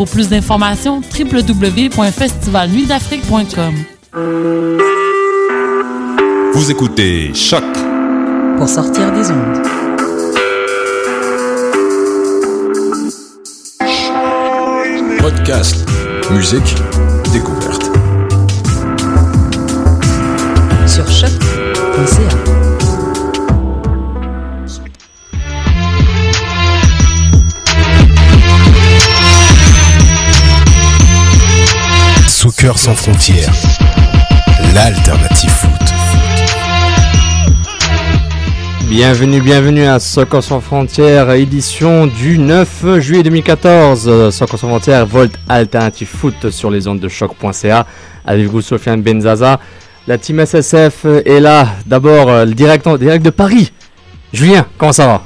Pour plus d'informations, www.festivalnuitdafrique.com. Vous écoutez Choc pour sortir des ondes. Podcast, musique, découverte. Sur choc.ca. Soccer sans frontières, l'alternative foot. Bienvenue, bienvenue à Soccer sans frontières, édition du 9 juillet 2014. Soccer sans frontières, Volt Alternative Foot sur les ondes de choc.ca. Avec vous, Sofiane Benzaza. La team SSF est là. D'abord, le direct, direct de Paris. Julien, comment ça va?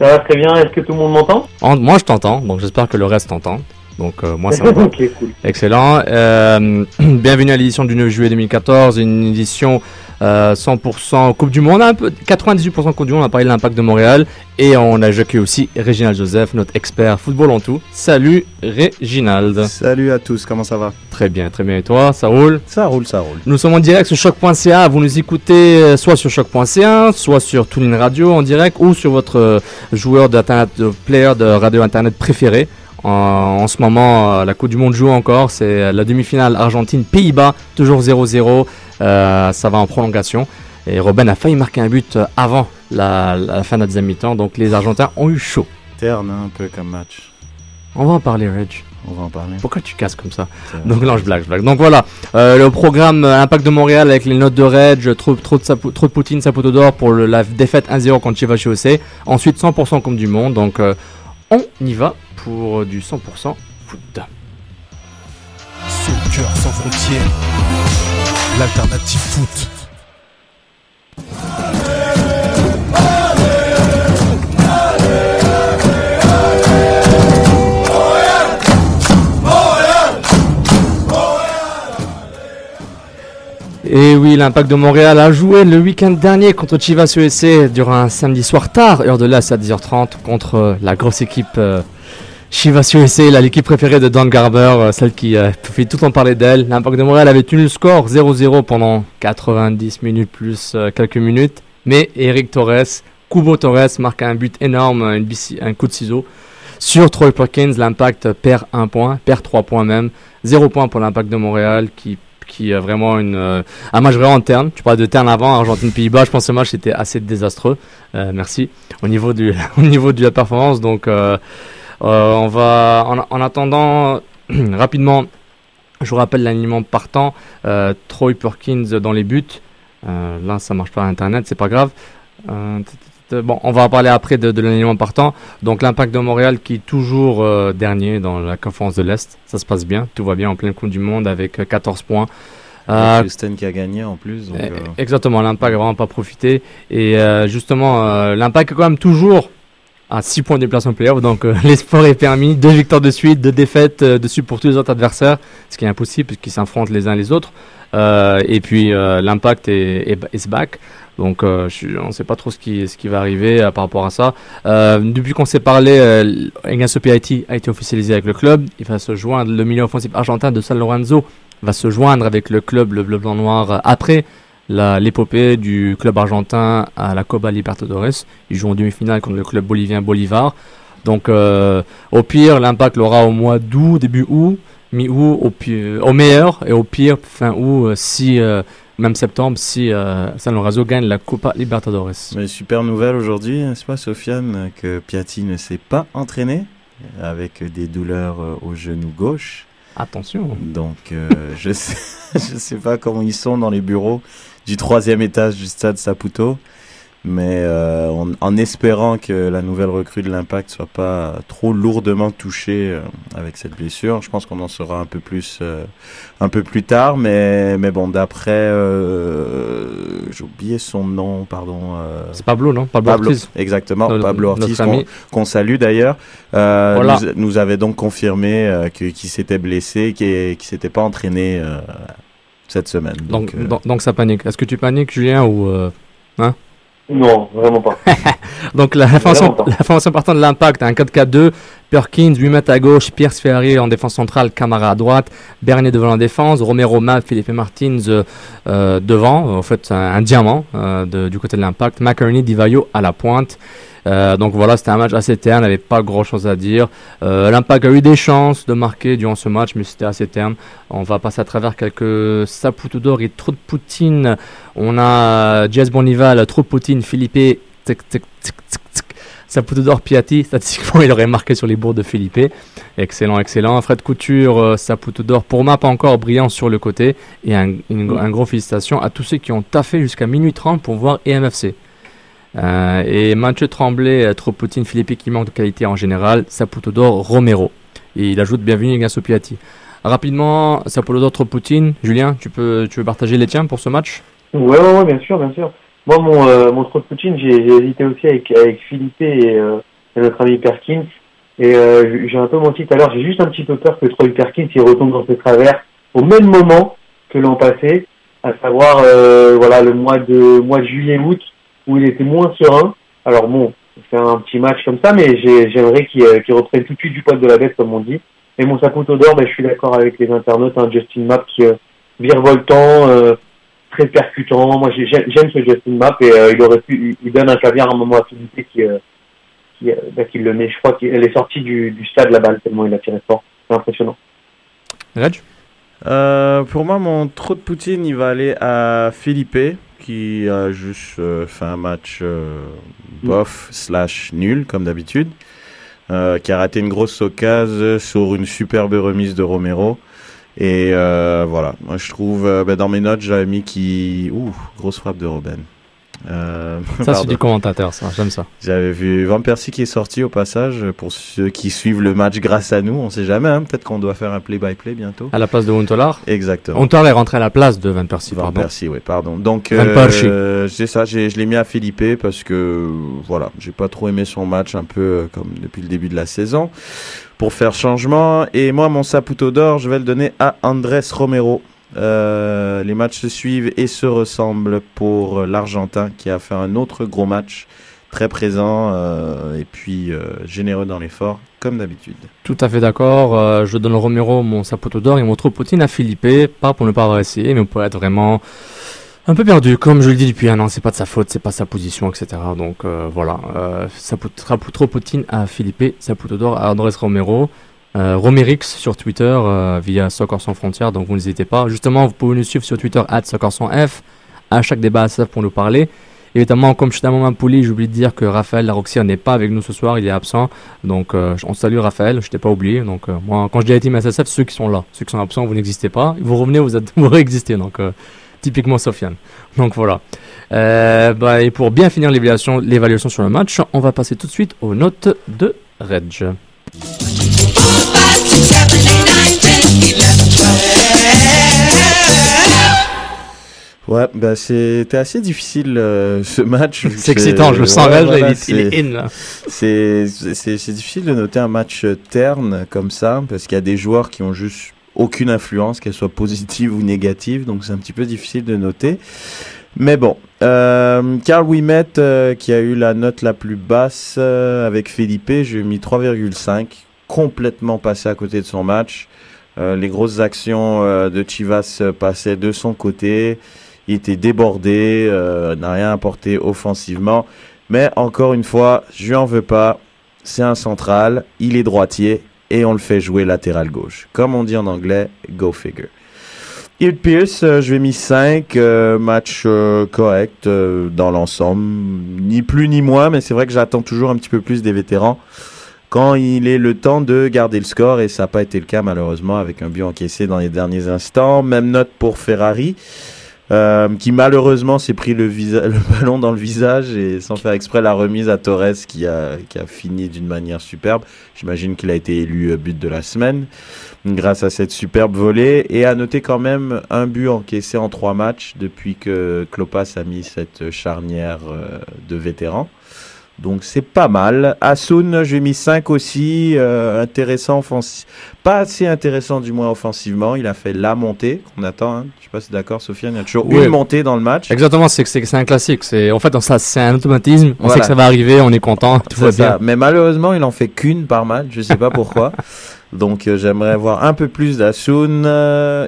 Ça va très bien. Est-ce que tout le monde m'entend? Moi, je t'entends. Donc, j'espère que le reste t'entend. Donc, euh, moi, ça va. ok, cool. Excellent. Euh, bienvenue à l'édition du 9 juillet 2014. Une édition euh, 100% Coupe du Monde, un peu 98% Coupe du Monde. On a parlé de l'impact de Montréal et on a accueilli aussi Réginald Joseph, notre expert football en tout. Salut Réginald. Salut à tous, comment ça va? Très bien, très bien. Et toi, ça roule? Ça roule, ça roule. Nous sommes en direct sur choc.ca. Vous nous écoutez euh, soit sur choc.ca, soit sur TuneIn Radio en direct ou sur votre euh, joueur d'internet, de player de radio internet préféré. En, en, ce moment, euh, la Coupe du Monde joue encore. C'est la demi-finale Argentine-Pays-Bas, toujours 0-0. Euh, ça va en prolongation. Et Robben a failli marquer un but avant la, la fin de la deuxième mi-temps. Donc les Argentins ont eu chaud. Terne un peu comme match. On va en parler, Reg. On va en parler. Pourquoi tu casses comme ça Donc non, je blague, je blague. Donc voilà, euh, le programme euh, Impact de Montréal avec les notes de Reg, trop, trop, de, sapo, trop de Poutine, Saputo d'or pour le, la défaite 1-0 contre Chivas OC. Ensuite 100% Coupe du Monde. Donc euh, on y va pour du 100% foot. Soccer sans frontières, l'alternative foot. Et oui, l'Impact de Montréal a joué le week-end dernier contre Chivas ESC durant un samedi soir tard, heure de c'est à 10h30, contre la grosse équipe euh, Chivas USA, l'équipe préférée de Don Garber, euh, celle qui euh, fait tout temps parler d'elle. L'Impact de Montréal avait tenu le score 0-0 pendant 90 minutes plus euh, quelques minutes. Mais Eric Torres, Kubo Torres marque un but énorme, un coup de ciseau. Sur Troy Perkins, l'Impact perd un point, perd trois points même. Zéro point pour l'Impact de Montréal qui qui a vraiment une, euh, un match vraiment terne. Tu parlais de terne avant, Argentine-Pays-Bas. Je pense que ce match était assez désastreux. Euh, merci. Au niveau, du, au niveau de la performance. Donc, euh, on va, en, en attendant, rapidement, je vous rappelle l'alignement partant. Troy Perkins dans les buts. là, ça marche pas à Internet, c'est pas grave. Bon, on va en parler après de, de l'alignement partant. Donc l'impact de Montréal qui est toujours euh, dernier dans la conférence de l'Est. Ça se passe bien, tout va bien en pleine Coupe du Monde avec 14 points. Euh, Houston qui a gagné en plus. Donc, euh... Exactement, l'impact n'a vraiment pas profité. Et euh, justement, l'impact est quand même toujours à 6 points de déplacement playoff. Donc l'espoir est permis. Deux victoires de suite, deux défaites dessus pour tous les autres adversaires. Ce qui est impossible puisqu'ils s'affrontent les uns les autres. et puis l'impact est, est, est back. Donc euh, je, on ne sait pas trop ce qui, ce qui va arriver euh, par rapport à ça. Euh, depuis qu'on s'est parlé, euh, a été officialisé avec le club. Il va se joindre, le milieu offensif argentin de San Lorenzo va se joindre avec le club, le bleu blanc noir, après l'épopée du club argentin à la Copa Libertadores. Ils jouent en demi-finale contre le club bolivien Bolivar. Donc au pire, l'impact l'aura au mois d'août, début août, mi-août, au, au meilleur, et au pire, fin août, si même septembre si euh, San Lorenzo gagne la Copa Libertadores. Mais super nouvelle aujourd'hui, n'est-ce pas Sofiane, que Piatti ne s'est pas entraîné avec des douleurs euh, au genou gauche. Attention. Donc euh, je sais, je sais pas comment ils sont dans les bureaux du troisième étage du stade Saputo, mais euh, en, en espérant que la nouvelle recrue de l'Impact soit pas trop lourdement touchée euh, avec cette blessure. Je pense qu'on en saura un peu plus euh, un peu plus tard, mais mais bon, d'après j'ai oublié son nom, pardon. C'est Pablo, non? Pablo, Pablo, Ortiz. exactement, Notre- Pablo Ortiz, qu'on qu'on salue d'ailleurs, Voilà. nous, nous avait donc confirmé qu'il s'était blessé, qu'il ne s'était pas entraîné cette semaine. Donc, Donc, donc, donc ça panique. Est-ce que tu paniques, Julien ou euh, Non, vraiment pas. Donc la formation, pas. la formation partant de l'impact, un 4-4-2, Perkins 8 mètres à gauche, Pierre Sferrier en défense centrale, Camara à droite, Bernier devant la défense, Romero Matt, Philippe Martins euh, euh, devant, en fait un, un diamant euh, de- du côté de l'impact, McCarney, Divayo à la pointe. Euh, donc voilà, c'était un match assez terne, il n'y avait pas grand chose à dire. Euh, L'impact a eu des chances de marquer durant ce match, mais c'était assez terne. On va passer à travers quelques Saputo d'or et trop de Poutine. On a Jazz Bonival, trop de Poutine, Philippe, tic, tic. Saputo d'or, Piatti, statistiquement il aurait marqué sur les bourds de Philippe. Excellent, excellent. Fred Couture, euh, Saputo d'or, pour moi pas encore brillant sur le côté. Et un gros félicitation à tous ceux qui ont taffé jusqu'à minuit 30 pour voir EMFC. Euh, et Mathieu Tremblay, euh, trop Poutine, Philippe qui manque de qualité en général, Saputo d'or, Romero. Et il ajoute bienvenue Ignacio Piatti. Rapidement, Saputo d'or, trop Poutine. Julien, tu peux, tu veux partager les tiens pour ce match? Ouais, ouais, bien sûr, bien sûr. Moi, mon, euh, mon trop de Poutine, j'ai hésité aussi avec, avec Philippe et, euh, notre ami Perkins. Et j'ai un peu menti tout à l'heure, j'ai juste un petit peu peur que Troy Perkins il retombe dans ses travers au même moment que l'an passé, à savoir voilà le mois de mois de juillet-août où il était moins serein. Alors bon, c'est un petit match comme ça, mais j'ai- j'aimerais qu'il euh, qu'il reprenne tout de suite du poil de la bête comme on dit. Et mon Saputo d'or, ben, je suis d'accord avec les internautes, hein, Justin Mapp qui euh, virevoltant, euh, très percutant. Moi, j'ai- j'aime ce Justin Map et euh, il aurait pu, il, il donne un caviar à un moment à Philippe qui, euh, qui, euh, bah, qui le met. Je crois qu'elle est sortie du, du stade la balle tellement il a tiré fort. C'est impressionnant. Euh, pour moi, mon trop de Poutine, il va aller à Philippe, qui a juste euh, fait un match euh, bof slash nul, comme d'habitude, euh, qui a raté une grosse occasion sur une superbe remise de Romero. Et voilà, moi je trouve, ben, dans mes notes, j'avais mis qui... Ouh, grosse frappe de Robben. Euh, Ça, c'est du commentateur, ça. J'aime ça. J'avais vu Van Persie qui est sorti au passage, pour ceux qui suivent le match grâce à nous, on sait jamais, hein, peut-être qu'on doit faire un play-by-play bientôt. À la place de Huntelaar. Exactement. Huntelaar est rentré à la place de Van Persie, Van pardon. Persie, oui, pardon. Donc, Van Persie. euh, c'est ça, j'ai- je l'ai mis à Philippe parce que, voilà, j'ai pas trop aimé son match, un peu euh, comme depuis le début de la saison, pour faire changement. Et moi, mon Saputo d'or, je vais le donner à Andrés Romero. Euh, les matchs se suivent et se ressemblent pour l'Argentin qui a fait un autre gros match, très présent euh, et puis euh, généreux dans l'effort, comme d'habitude. Tout à fait d'accord. Je donne Romero mon Saputo d'or et mon trop Poutine à Philippe. Pas pour ne pas avoir essayé, mais pour être vraiment un peu perdu. Comme je le dis depuis un an, c'est pas de sa faute, c'est pas sa position, etc. Donc voilà. Euh, Poutine à Philippe, Saputo d'or à Andrés Romero. Euh, Romerix sur Twitter euh, via Soccer sans frontières, donc vous n'hésitez pas. Justement, vous pouvez nous suivre sur Twitter at Soccer sans F, à chaque débat à pour nous parler. Évidemment, comme je suis dans ma poulie, j'oublie de dire que Raphaël Laroxia n'est pas avec nous ce soir, il est absent. Donc, euh, on salue Raphaël, je t'ai pas oublié. Donc, moi, quand je dis la team SSF, ceux qui sont là, ceux qui sont absents, vous n'existez pas. Vous revenez, vous, réexistez. Donc, typiquement Sofiane. Donc, voilà. Bah, et pour bien finir l'évaluation sur le match, on va passer tout de suite aux notes de Reg. Ouais, bah c'était assez difficile euh, ce match. C'est excitant, je le sens, Ouais, voilà, il, est, c'est- il est in là. C'est c'est- c'est difficile de noter un match terne comme ça, parce qu'il y a des joueurs qui ont juste aucune influence, qu'elle soit positive ou négative, donc c'est un petit peu difficile de noter. Mais bon, euh, Carl Wimet, euh, qui a eu la note la plus basse euh, avec Felipe, j'ai mis 3,5, complètement passé à côté de son match. Euh, les grosses actions euh, de Chivas passaient de son côté. Il était débordé, euh, n'a rien apporté offensivement. Mais encore une fois, je lui en veux pas. C'est un central, il est droitier et on le fait jouer latéral gauche. Comme on dit en anglais, go figure. Hill Pierce, euh, je vais mis 5, match euh, correct euh, dans l'ensemble, ni plus ni moins, mais c'est vrai que j'attends toujours un petit peu plus des vétérans quand il est le temps de garder le score et ça n'a pas été le cas malheureusement avec un but encaissé dans les derniers instants. Même note pour Ferrari. Euh, qui malheureusement s'est pris le, le ballon dans le visage et sans faire exprès la remise à Torres qui a, qui a fini d'une manière superbe. J'imagine qu'il a été élu euh, but de la semaine grâce à cette superbe volée. Et à noter quand même un but encaissé en trois matchs depuis que Klopas a mis cette charnière euh, de vétérans. Donc c'est pas mal. Asun, j'ai mis 5 aussi. euh, intéressant offensif. Pas assez intéressant du moins offensivement. Il a fait la montée qu'on attend. hein. Je sais pas si d'accord, Sofiane. Il y a toujours Oui. une montée dans le match. Exactement, c'est c'est c'est un classique. C'est en fait c'est un automatisme. On Voilà. sait que ça va arriver, on est content, tout va ça. bien. Mais malheureusement, il en fait qu'une par match. Je sais pas pourquoi. Donc euh, j'aimerais voir un peu plus d'Asun. Euh,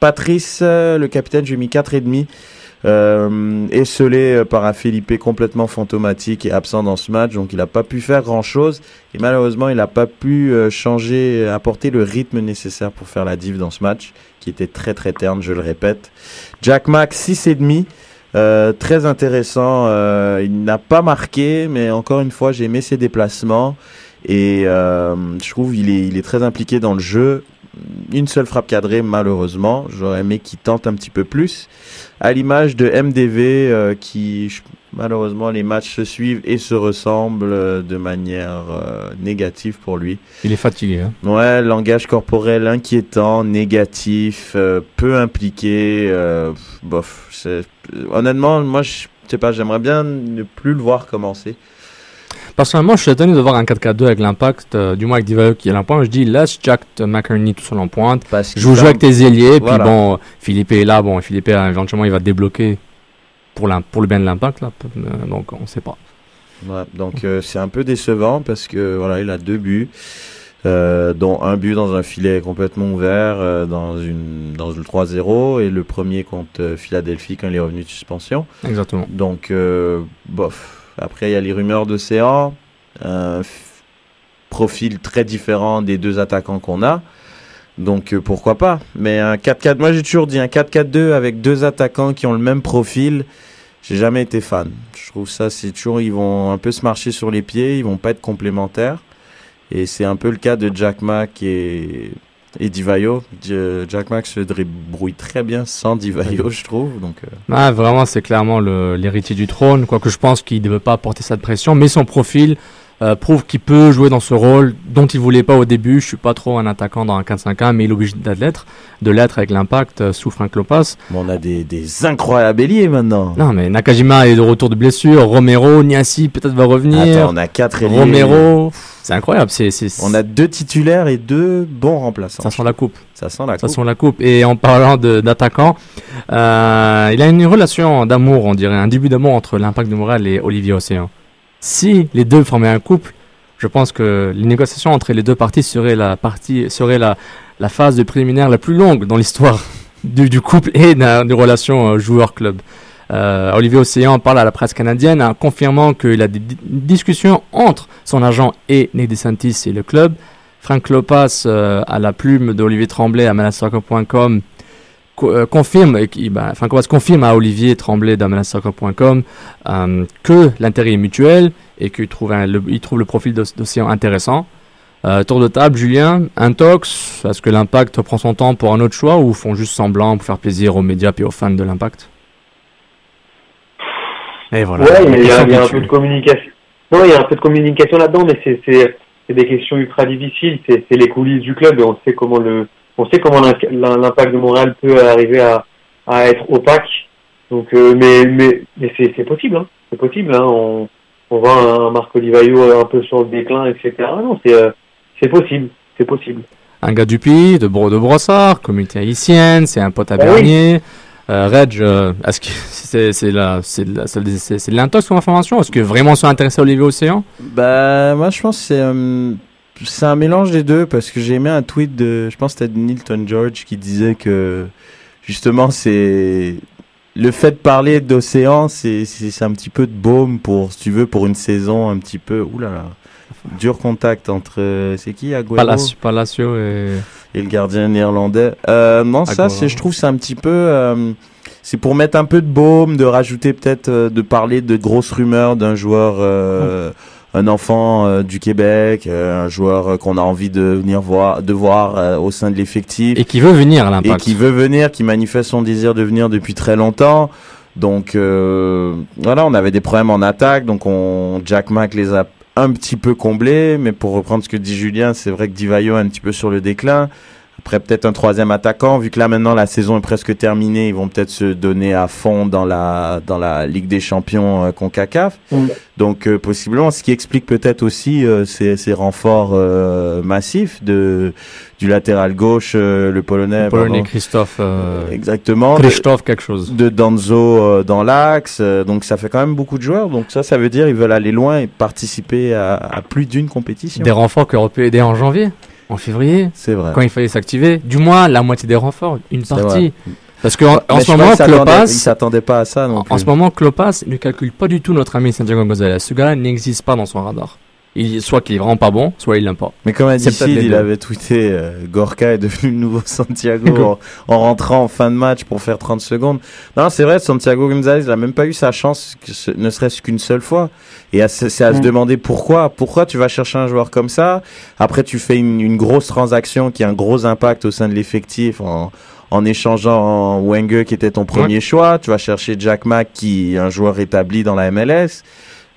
Patrice, euh, le capitaine, j'ai mis 4,5. Euh, esselé par un Felipe complètement fantomatique et absent dans ce match, donc il n'a pas pu faire grand chose et malheureusement il n'a pas pu euh, changer, apporter le rythme nécessaire pour faire la div dans ce match qui était très très terne, je le répète. Jack Mack 6,5. Euh, très intéressant. euh, il n'a pas marqué, mais encore une fois, j'ai aimé ses déplacements et je trouve il est très impliqué dans le jeu. Une seule frappe cadrée, malheureusement. J'aurais aimé qu'il tente un petit peu plus. À l'image de MDV, euh, qui malheureusement les matchs se suivent et se ressemblent euh, de manière euh, négative pour lui. Il est fatigué. hein. Ouais, langage corporel inquiétant, négatif, peu impliqué. bof. Honnêtement, moi, je sais pas, j'aimerais bien ne plus le voir commencer. Personnellement, je suis étonné de voir un 4-4-2 avec l'impact, euh, du moins avec Divayo qui est en pointe. Je dis laisse Jack McCurney tout seul en pointe. Parce Joue, joue avec tes ailiers, Voilà. puis bon, Philippe est là, bon, Philippe euh, éventuellement il va débloquer pour, le bien de l'impact là, Euh, donc on sait pas. Ouais, donc euh, c'est un peu décevant parce que voilà, il a deux buts, euh, dont un but dans un filet complètement ouvert dans une dans le 3-0 et le premier contre Philadelphie quand il est revenu de suspension. Exactement. Donc bof. Après il y a les rumeurs d'Océan, un profil très différent des deux attaquants qu'on a. Donc euh, pourquoi pas Mais un 4-4, moi j'ai toujours dit un 4-4-2 avec deux attaquants qui ont le même profil. J'ai jamais été fan. Je trouve ça, c'est toujours, ils vont un peu se marcher sur les pieds, ils vont pas être complémentaires. Et c'est un peu le cas de Jack Mack et, et Divayo. J- Jack Mack se débrouille très bien sans Divayo, je trouve. Donc, euh, Ah, vraiment, c'est clairement l'héritier du trône, quoique je pense qu'il ne devait pas porter cette pression, mais son profil euh, prouve qu'il peut jouer dans ce rôle dont il voulait pas au début. Je suis pas trop un attaquant dans un 4-5-1, mais il est obligé d'être, de l'être avec l'impact euh, sous Frank bon, on a des, des incroyables ailiers maintenant. Non, mais Nakajima est de retour de blessure, Romero, Niassi peut-être va revenir, Attends, on a quatre ailiers. Romero, c'est incroyable, c'est, On a deux titulaires et deux bons remplaçants. ça sent la coupe. Ça sent la Ça coupe. sent la coupe. Et en parlant de- d'attaquant, euh, il a une relation d'amour, on dirait, un début d'amour entre l'Impact de Montréal et Olivier Océan. Si les deux formaient un couple, je pense que les négociations entre les deux parties seraient la partie, serait la, phase de préliminaire la plus longue dans l'histoire du, couple et de, des relations euh, joueur-club. Euh, Olivier Océan parle à la presse canadienne en confirmant qu'il a des di- discussions entre son agent et Nick DeSantis et le club. Frank Lopas, euh, à la plume d'Olivier Tremblay à manasoccer.com, co- euh, confirme, qui- ben, confirme à Olivier Tremblay d'Amanasoccer.com euh, que l'intérêt est mutuel et qu'il trouve, un- le, il trouve le profil d'Oc- d'Océan intéressant. Euh, tour de table, Julien, un tox, est-ce que l'impact prend son temps pour un autre choix ou font juste semblant pour faire plaisir aux médias et aux fans de l'impact? Et voilà. Ouais, il y a, La il y a un peu de communication. Non, il y a un peu de communication là-dedans, mais c'est c'est c'est des questions ultra difficiles. C'est c'est les coulisses du club et on sait comment le on sait comment l'impact de Montréal peut arriver à à être opaque. Donc, euh, mais mais mais c'est possible, hein. C'est possible. Hein. On on voit un Marco Di Vaio un peu sur le déclin, etc. Non, c'est euh, c'est possible, c'est possible. Un gars du pays, de, Bro de Brossard, communauté haïtienne, c'est un pote à Ah oui. Bernier. Euh, Reg, euh, est-ce que c'est c'est la c'est de l'intox comme information? Est-ce que vraiment sont intéressés à Olivier Océan? Bah, moi, je pense que c'est euh, c'est un mélange des deux parce que j'ai aimé un tweet de, je pense que c'était de Nilton George qui disait que justement, c'est le fait de parler d'océan, c'est un petit peu de baume pour, si tu veux, pour une saison un petit peu, oulala, dur contact entre, c'est qui, Agüero Palacio, Palacio et et le gardien néerlandais. Euh, non, ça, Aguero. c'est, je trouve, c'est un petit peu, euh, c'est pour mettre un peu de baume, de rajouter peut-être, euh, de parler de grosses rumeurs d'un joueur euh, un enfant euh, du Québec, euh, un joueur euh, qu'on a envie de venir voir, de voir au sein de l'effectif Et qui veut venir à et l'impact. qui veut venir, qui manifeste son désir de venir depuis très longtemps. Donc voilà, on avait des problèmes en attaque, donc on Jack Mack les a un petit peu comblés, mais pour reprendre ce que dit Julien, c'est vrai que Divayo est un petit peu sur le déclin. Après peut-être un troisième attaquant, vu que là maintenant la saison est presque terminée, ils vont peut-être se donner à fond dans la dans la Ligue des Champions euh, Concacaf. Donc euh, possiblement, ce qui explique peut-être aussi euh, ces, ces renforts euh, massifs de du latéral gauche, euh, le polonais. Le Polonais pardon. Christophe. euh, Exactement. Christophe quelque chose. De Danzo euh, dans l'axe, euh, donc ça fait quand même beaucoup de joueurs. Donc ça, ça veut dire ils veulent aller loin et participer à, à plus d'une compétition. Des renforts qui auraient pu aider en janvier, en février, C'est vrai. quand il fallait s'activer. Du moins, la moitié des renforts, une partie. Parce qu'en en, ce moment, Klopas, Ils s'attendaient pas à ça non en, plus. en ce moment, Klopas ne calcule pas du tout notre ami Santiago Gonzalez. Ce gars n'existe pas dans son radar. Il, soit qu'il est vraiment pas bon, soit il l'aime pas. Mais comme a dit C'est peut-être Sid, les il deux. avait tweeté euh, Gorka est devenu le nouveau Santiago en, en rentrant en fin de match pour faire 30 secondes. Non, c'est vrai, Santiago Gonzalez n'a même pas eu sa chance, que ce- ne serait-ce qu'une seule fois. Et c'est à se Mm. demander pourquoi. Pourquoi tu vas chercher un joueur comme ça? Après, tu fais une, une grosse transaction qui a un gros impact au sein de l'effectif en, en échangeant Wenger qui était ton premier choix. Tu vas chercher Jack Mack qui est un joueur établi dans la MLS.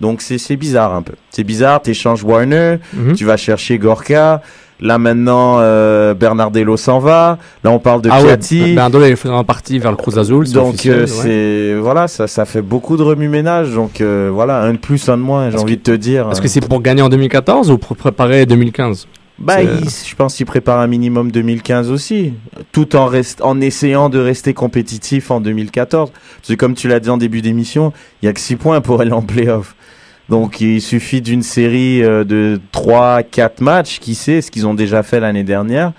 Donc c'est c'est bizarre un peu. C'est bizarre, tu échanges Warner, Mhm. tu vas chercher Gorka. Là maintenant, euh, Bernardello s'en va. Là on parle de ah ouais, Piatti. Bernardo il faisait un parti vers le Cruz Azul. donc euh, ouais. c'est voilà, ça ça fait beaucoup de remue-ménage. Donc euh, voilà, un de plus, un de moins. J'ai envie de te dire. Est-ce que c'est pour gagner en 2014 ou pour préparer 2015 Bah, il- je pense qu'il prépare un minimum 2015 aussi, tout en rest, en essayant de rester compétitif en 2014. Parce que comme tu l'as dit en début d'émission, il y a que 6 points pour aller en playoff. Donc il suffit d'une série euh, de 3 4 matchs, qui sait ce qu'ils ont déjà fait l'année dernière.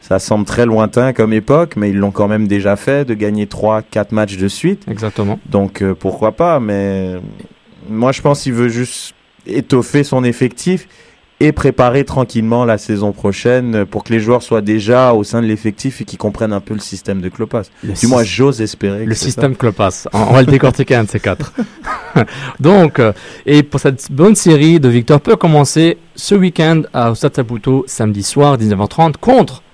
Ça semble très lointain comme époque, mais ils l'ont quand même déjà fait de gagner 3 4 matchs de suite. Exactement. Donc euh, pourquoi pas, mais moi je pense qu'il veut juste étoffer son effectif et préparer tranquillement la saison prochaine pour que les joueurs soient déjà au sein de l'effectif et qu'ils comprennent un peu le système de Klopas. Le Du moins, j'ose espérer. Le que système Klopas. On, on va le décortiquer un de ces quatre. Donc, euh, et pour cette bonne série de victoires peut commencer ce week-end à Saputo, samedi soir, 19h30, contre.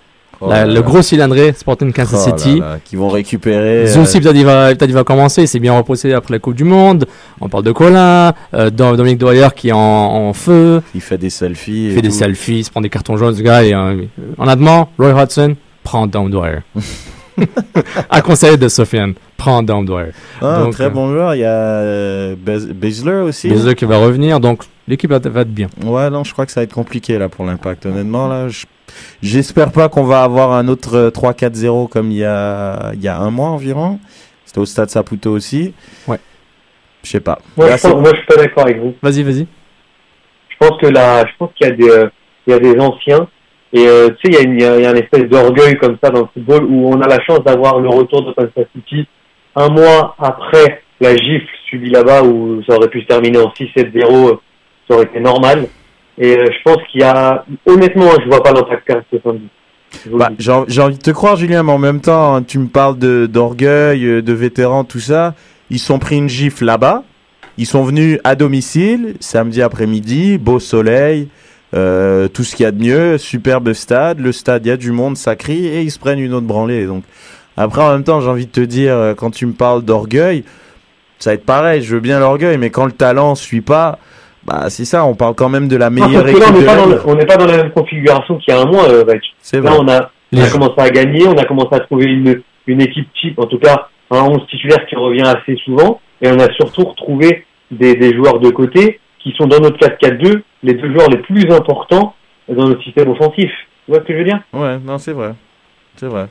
Oh la- là le là. gros cylindré Sporting Kansas Oh là City. là, qui vont récupérer. Zoussi peut-être il va, peut-être il va commencer, il s'est bien reposé après la Coupe du Monde. On parle de Colin, euh, Dom- Dominique Doyer qui est en, en feu, il fait des selfies. il fait des tout. selfies, il se prend des cartons jaunes, ce gars. Et, euh, en allemand, Roy Hudson, prends Dom Dwyer. à conseil de Sofiane, prends Dom Dwyer. Ah, Donc, très euh, bon joueur. Il y a euh, Bezler aussi. Bezos qui va revenir, donc l'équipe va, va être bien. Ouais, non, je crois que ça va être compliqué là pour l'impact. Honnêtement, là, je- j'espère pas qu'on va avoir un autre euh, 3-4-0 comme il y a, il y a un mois environ. C'était au stade Saputo aussi. Ouais. Je sais pas. Moi, Là, je, pense- moi, je suis pas d'accord avec vous. Vas-y, vas-y. Je pense que là, je pense qu'il y a des, euh, il y a des anciens. Et euh, tu sais, il y, a une- il y a il y a une espèce d'orgueil comme ça dans le football où on a la chance d'avoir le retour de Kansas City un mois après la gifle subie là-bas où ça aurait pu se terminer en 6-7-0, ça aurait été normal. Et euh, je pense qu'il y a, honnêtement, je vois pas l'impact perdre ce Bah, j'ai envie- de te croire, Julien, mais en même temps, hein, tu me parles d'orgueil, euh, de vétérans, tout ça. Ils sont pris une gifle là-bas. Ils sont venus à domicile, samedi après-midi, beau soleil, euh, tout ce qu'il y a de mieux, superbe stade. Le stade, il y a du monde, ça crie, et ils se prennent une autre branlée. Donc, après, en même temps, j'ai envie de te dire, quand tu me parles d'orgueil, ça va être pareil. Je veux bien l'orgueil, mais quand le talent suit pas, bah, c'est ça, on parle quand même de la Non, meilleure là, équipe on n'est pas, la dans pas la même configuration qu'il y a un mois, euh. C'est Là, vrai. on a, on a commencé à gagner, on a commencé à trouver une, une équipe type, en tout cas un 11 titulaire qui revient assez souvent, et on a surtout retrouvé des, des joueurs de côté qui sont dans notre 4-4-2 les deux joueurs les plus importants dans notre système offensif. Tu vois ce que je veux dire? Ouais, non, c'est vrai. C'est vrai.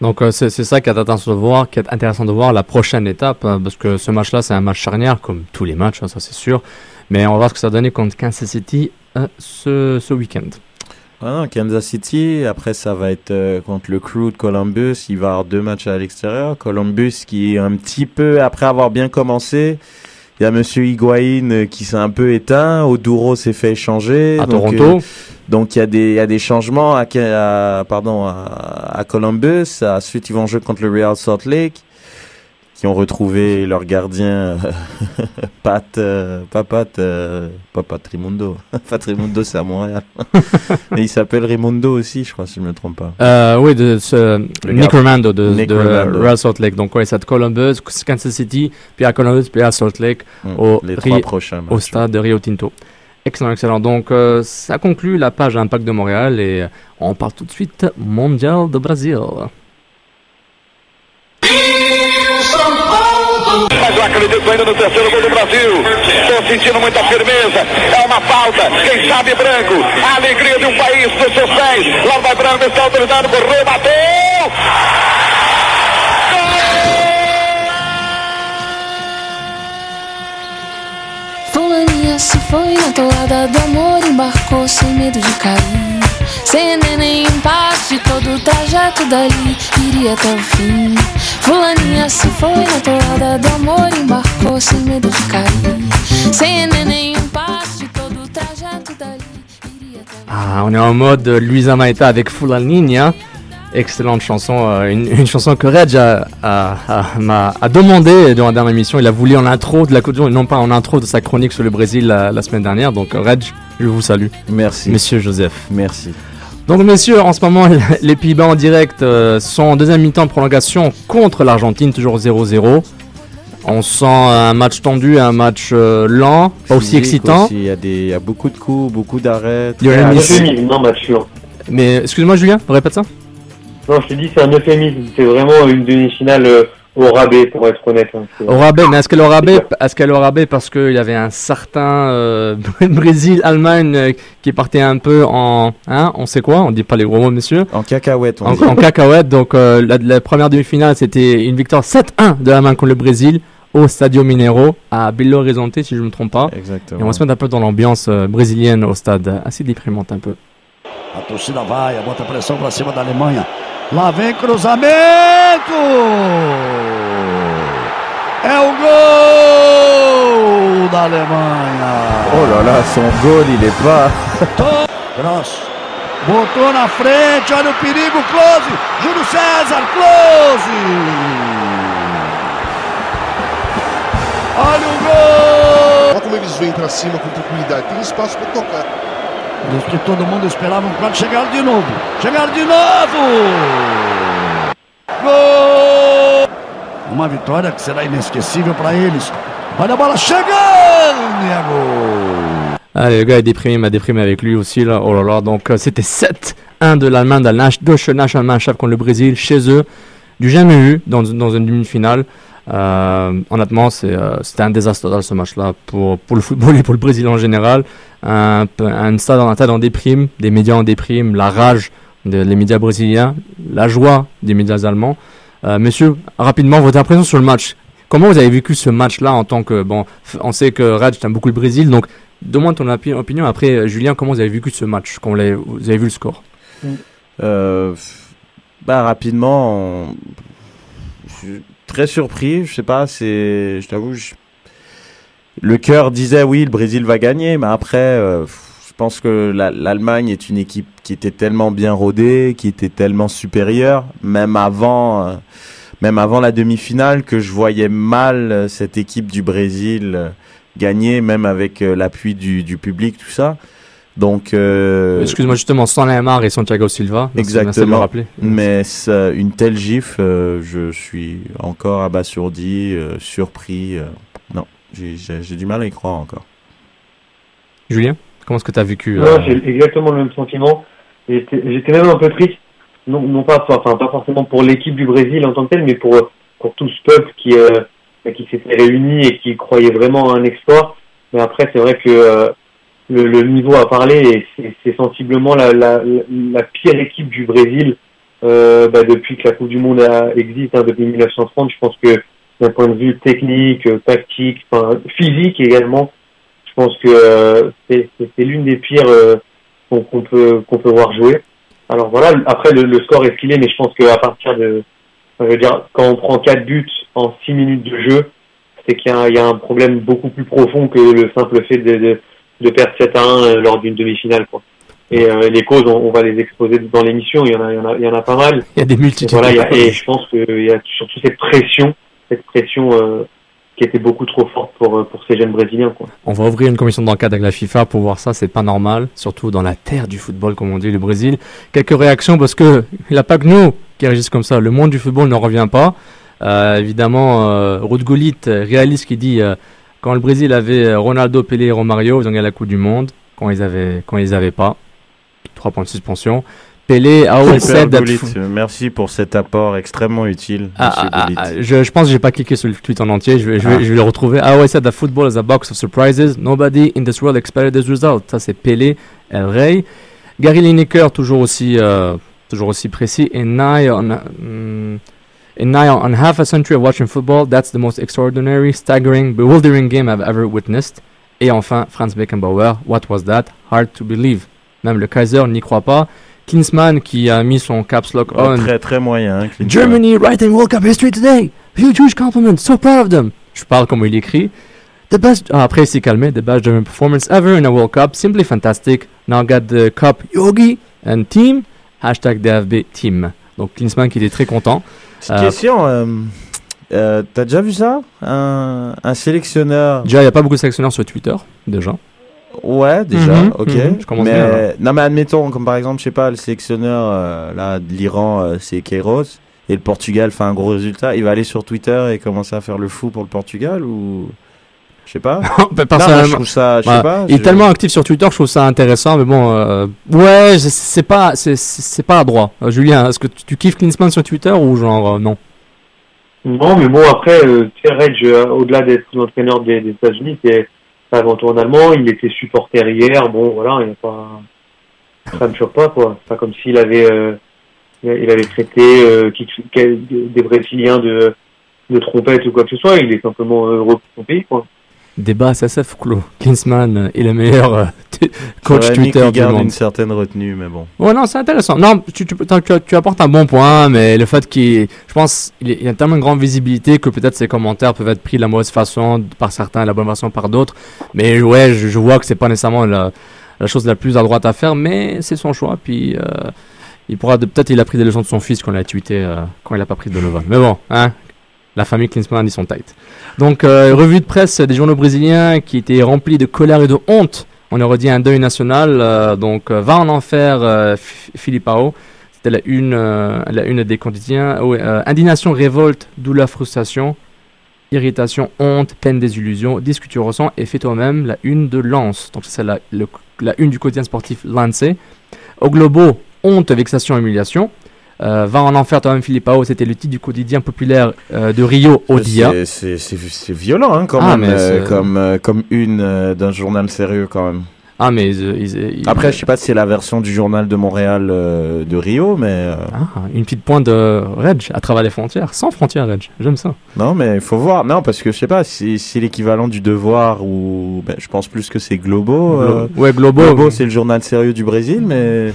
Donc euh, c'est c'est ça qui est intéressant de voir, qui est intéressant de voir la prochaine étape, hein, parce que ce match-là, c'est un match charnière, comme tous les matchs, hein, ça c'est sûr. Mais on va voir ce que ça va donner contre Kansas City euh, ce, ce week-end. Ah non, Kansas City, après ça va être euh, contre le Crew de Columbus, il va y avoir deux matchs à l'extérieur. Columbus qui est un petit peu, après avoir bien commencé, il y a Monsieur Higuain euh, qui s'est un peu éteint, Oduro s'est fait échanger. À donc, Toronto, euh, donc il y, a des, il y a des changements à, à- pardon, à, à Columbus. Ensuite ils vont jouer contre le Real Salt Lake. Qui ont retrouvé leur gardien Pat, euh, pas Pat, euh, pas Pat Raimundo. Pat Raimundo, c'est à Montréal. Mais il s'appelle Raimundo aussi, je crois, si je ne me trompe pas. Euh, oui, de ce, Nick Romando de, Nick de. Real Salt Lake. Donc, ouais, c'est à Columbus, Kansas City, puis à Columbus, puis à Salt Lake, Mm, au, les trois Ri- prochains au stade de Rio Tinto. Excellent, excellent. Donc, euh, ça conclut la page Impact de Montréal et on part tout de suite Mondial de Brasil. Mas eu acredito ainda no terceiro gol do Brasil. Estou sentindo muita firmeza. É uma falta. Quem sabe branco. A alegria de um país dos seus pés. Lá vai branco, está autorizado, correu, bateu. Fulaninha se foi na toada do amor, embarcou sem medo de cair. Sem nem empate, todo o trajeto dali iria até o fim. Fulaninha se foi na toada do amor, embarcou sem medo de cair. Sem nem empate, todo o trajeto dali iria até o fim. Ah, on est en mode Luisa Maeta avec Fulaninha. Excellente chanson, euh, une, une chanson que Reg a, a, a- m'a- a demandé durant la dernière émission. Il a voulu en intro de la Côte d'Ivoire, non pas en intro de sa chronique sur le Brésil la, la semaine dernière. Donc Reg, je vous salue. Merci. Monsieur Joseph. Merci. Donc messieurs, en ce moment, les Pays-Bas en direct euh, sont en deuxième mi-temps de prolongation contre l'Argentine, toujours 0-0. On sent un match tendu, un match euh, lent, pas aussi excitant. Il y, a des- il y a beaucoup de coups, beaucoup d'arrêts. Lionel Un Messi. euphémisme, non, match sûr. Mais excuse-moi Julien, répète ça. Non, je te dis, c'est un euphémisme. C'est vraiment une demi-finale euh, au rabais, pour être honnête. hein. Au rabais, mais est-ce qu'elle est au rabais, est-ce qu'elle est au rabais parce qu'il y avait un certain euh, Brésil-Allemagne euh, qui partait un peu en, hein, on sait quoi, on dit pas les gros mots, monsieur, En cacahuète, on en, en cacahuète. Donc euh, la, la première demi-finale, c'était une victoire 7-1 de la main contre le Brésil au Stadio Mineiro à Belo Horizonte, si je me trompe pas. Exactement. Et on va se mettre un peu dans l'ambiance euh, brésilienne au stade, assez déprimante un peu. A torcida vai, bota pressão pra cima da Alemanha. Lá vem cruzamento! É o gol da Alemanha! Son goal, il est pas. Gross. Botou na frente, olha o perigo, close! Júlio César, close! Olha o gol! Olha como eles vêm pra cima com tranquilidade. Tem espaço pra tocar. Que todo mundo esperava um quando chegaram de novo. Chegaram de novo! Gol! Uma vitória que será inesquecível para eles. Olha a bola chegando e é gol! Ah, le gars est déprimé, m'a déprimé avec lui aussi là. Oh là là, donc euh, c'était 7-1 de l'Allemagne dans la Nationalmannschaft contre le Brésil chez eux. Du jamais eu dans, dans une demi-finale. Euh, honnêtement, euh, c'était un désastre dans ce match-là pour, le football et pour le Brésil en général. Un, stade, un stade en déprime, des médias en déprime, la rage des médias brésiliens, la joie des médias allemands. Euh, monsieur, rapidement, votre impression sur le match. Comment vous avez vécu ce match-là en tant que bon, on sait que Raj t'aime beaucoup le Brésil, donc Donne-moi ton opi- opinion. Après, euh, Julien, comment vous avez vécu ce match? Quand vous avez vu le score? Bah rapidement, très surpris. Je sais pas, c'est, je t'avoue, je- le cœur disait oui, le Brésil va gagner, mais après, euh, je pense que la- l'Allemagne est une équipe qui était tellement bien rodée, qui était tellement supérieure, même avant, euh, même avant la demi-finale, que je voyais mal euh, cette équipe du Brésil gagner, même avec l'appui du public, tout ça. Donc, euh, Excuse-moi, justement, sans Neymar et Santiago Silva. Exactement. rappeler. Mais ça, une telle gifle, euh, je suis encore abasourdi, euh, surpris. euh, non, j'ai- du mal à y croire encore. Julien, comment est-ce que tu as vécu Non, euh, j'ai exactement le même sentiment. J'étais j'étais même un peu triste, non, non pas, enfin, pas forcément pour l'équipe du Brésil en tant que telle, mais pour, pour tout ce peuple qui, euh, qui s'était réuni et qui croyait vraiment à un exploit. Mais après, c'est vrai que euh, le, niveau a parlé et c'est- sensiblement la, la, pire équipe du Brésil euh, bah, depuis que la Coupe du Monde existe, hein, depuis 1930. Je pense que d'un point de vue technique, euh, tactique, physique également, je pense que euh, c'est l'une des pires euh, qu'on peut qu'on peut voir jouer. Alors voilà, après le, score est filé, mais je pense qu'à partir de, je veux dire, quand on prend quatre buts en six minutes de jeu, c'est qu'il y, y a un problème beaucoup plus profond que le simple fait de, de perdre 7 à 1 euh, lors d'une demi-finale. Quoi. Et euh, les causes, on, on va les exposer dans l'émission. Il y en a, il y en a, il y en a pas mal. Il y a des Et multitudes. voilà, il y de a, et je pense qu'il y a surtout cette pression cette pression euh, qui était beaucoup trop forte pour, pour ces jeunes Brésiliens. Quoi. On va ouvrir une commission d'enquête avec la FIFA pour voir ça, c'est pas normal, surtout dans la terre du football, comme on dit, le Brésil. Quelques réactions parce que il n'y a pas que nous qui réagissent comme ça. Le monde du football ne revient pas. Euh, évidemment, euh, Ruud Gullit, réaliste, qui dit euh, quand le Brésil avait euh, Ronaldo, Pelé et Romario, ils ont gagné la Coupe du Monde. Quand ils avaient, quand ils avaient pas, 3 points de suspension. Pelé a Gullit, merci pour cet apport extrêmement utile. Ah, ah, ah, je, je pense que j'ai pas cliqué sur le tweet en entier. Je vais, je vais, je vais le retrouver. Always said that football is a box of surprises. Nobody in this world expected this result. Ça, c'est Pelé, El Rey. Gary Lineker, toujours aussi, euh, toujours aussi précis. In nigh on, mm, in nigh on half a century of watching football, that's the most extraordinary, staggering, bewildering game I've ever witnessed. Et enfin, Franz Beckenbauer, what was that? Hard to believe. Même le Kaiser n'y croit pas. Klinsmann qui a mis son caps lock Ouais, on. très très moyen. hein. Germany writing World Cup history today. Huge, huge compliment. So proud of them. Je parle comme il écrit. The best. Ah, après, calmé. The best German performance ever in a World Cup. Simply fantastic. Now get the cup, Yogi and team. Hashtag DFB team. Donc Klinsmann qui était très content. Petite Euh, question. euh, euh, T'as déjà vu ça un, un sélectionneur? Déjà, il n'y a pas beaucoup de sélectionneurs sur Twitter. Déjà. Ouais, déjà, Mhm, ok. mhm, je commence mais, bien, là. non, mais admettons, comme par exemple, je sais pas, le sélectionneur euh, là, de l'Iran, euh, c'est Queiroz, et le Portugal fait un gros résultat. Il va aller sur Twitter et commencer à faire le fou pour le Portugal ou? Je sais pas. Bah, personnellement- je trouve ça. Je Bah, sais pas. il est je- tellement actif sur Twitter, je trouve ça intéressant, mais bon, euh, ouais, c'est pas, c'est- pas à droit. Euh, Julien, est-ce que tu, tu kiffes Klinsmann sur Twitter ou genre euh, non? Non, mais bon, après, euh, au-delà d'être l'entraîneur des, des États-Unis, c'est avant tout un Allemand. Il était supporter hier. Bon, voilà, il y a pas, ça me choque pas, quoi. C'est pas comme s'il avait, euh, il avait traité euh, qui, des Brésiliens de, de trompette ou quoi que ce soit. Il est simplement heureux pour son pays, quoi. Débat SSF clos. Klinsmann est le meilleur euh, coach Twitter qu'il du garde monde. une certaine retenue, mais bon. Ouais, non, c'est intéressant. Non, tu, tu, t'as- tu- tu apportes un bon point, mais le fait qu'il, je pense, il, y a tellement une grande visibilité que peut-être ses commentaires peuvent être pris de la mauvaise façon par certains, la bonne façon par d'autres. Mais ouais, je, je vois que c'est pas nécessairement la, la chose la plus à droite à faire, mais c'est son choix. Puis euh, il pourra de- peut-être il a pris des leçons de son fils quand il a tweeté euh, quand il a pas pris de Donovan. Mais bon, hein, la famille Klinsmann ils sont tight. Donc euh, revue de presse des journaux brésiliens qui étaient remplis de colère et de honte. On aurait dit un deuil national. euh, donc euh, va en enfer Filipao. C'était la une, la une des quotidiens. Ah indignation, révolte, douleur, frustration, irritation, honte, peine, désillusion. Dis ce que tu ressens et fais toi-même la une de Lance. Donc c'est la, la une du quotidien sportif Lance. Au globo, honte, vexation, humiliation. Euh, va en enfer toi-même Filipao, c'était le titre du quotidien populaire euh, de Rio Odia. C'est- violent, hein, quand Ah, même, euh, comme, euh, comme une d'un journal sérieux, quand même. Ah mais ils- ils- ils- Après, je sais pas si c'est la version du journal de Montréal de Rio, mais. Ah, une petite pointe de Reg à travers les frontières, sans frontières Reg, j'aime ça. Non, mais il faut voir. Non, parce que je sais pas si c'est l'équivalent du Devoir ou. ben, je pense plus que c'est Globo. Glo- ouais, Globo. c'est le journal sérieux du Brésil, mais.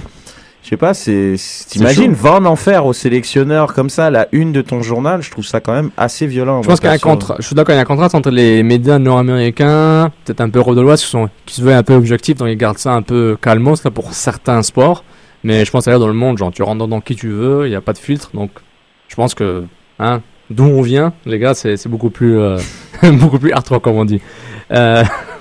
Je sais pas, c'est. T'imagines, va en enfer au sélectionneur comme ça, la une de ton journal, je trouve ça quand même assez violent. Je pense qu'il y a un contrat. Je suis d'accord, il y a un contraste entre les médias nord-américains, peut-être un peu l'Ouest, qui, sont, qui se veulent un peu objectifs, donc ils gardent ça un peu calmos là, pour certains sports. Mais je pense que dans le monde, genre tu rentres dans qui tu veux, il n'y a pas de filtre, donc je pense que hein, d'où on vient, les gars, c'est c'est beaucoup plus euh, beaucoup plus hardcore comme on dit. Euh,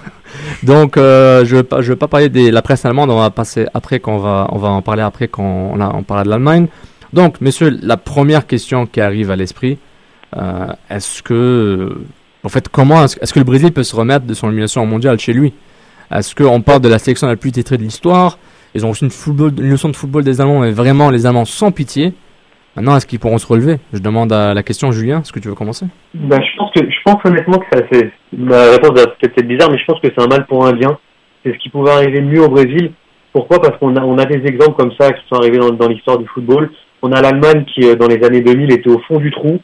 donc euh, je je vais pas parler de la presse allemande, on va passer après quand on va on va en parler après quand on parlera de l'Allemagne. Donc messieurs, la première question qui arrive à l'esprit, euh, est-ce que en fait comment est-ce que le Brésil peut se remettre de son élimination mondiale chez lui? Est-ce qu'on parle de la sélection la plus titrée de l'histoire? Ils ont reçu une, une leçon de football des Allemands, mais vraiment les Allemands sans pitié. Maintenant, est-ce qu'ils pourront se relever? Je demande à la question, Julien, est-ce que tu veux commencer? Bah, je pense que je pense honnêtement que c'est ma réponse va peut-être être bizarre, mais je pense que c'est un mal pour un bien. C'est ce qui pouvait arriver mieux au Brésil. Pourquoi? Parce qu'on a on a des exemples comme ça qui sont arrivés dans, l'histoire du football. On a l'Allemagne qui euh, dans les années 2000 était au fond du trou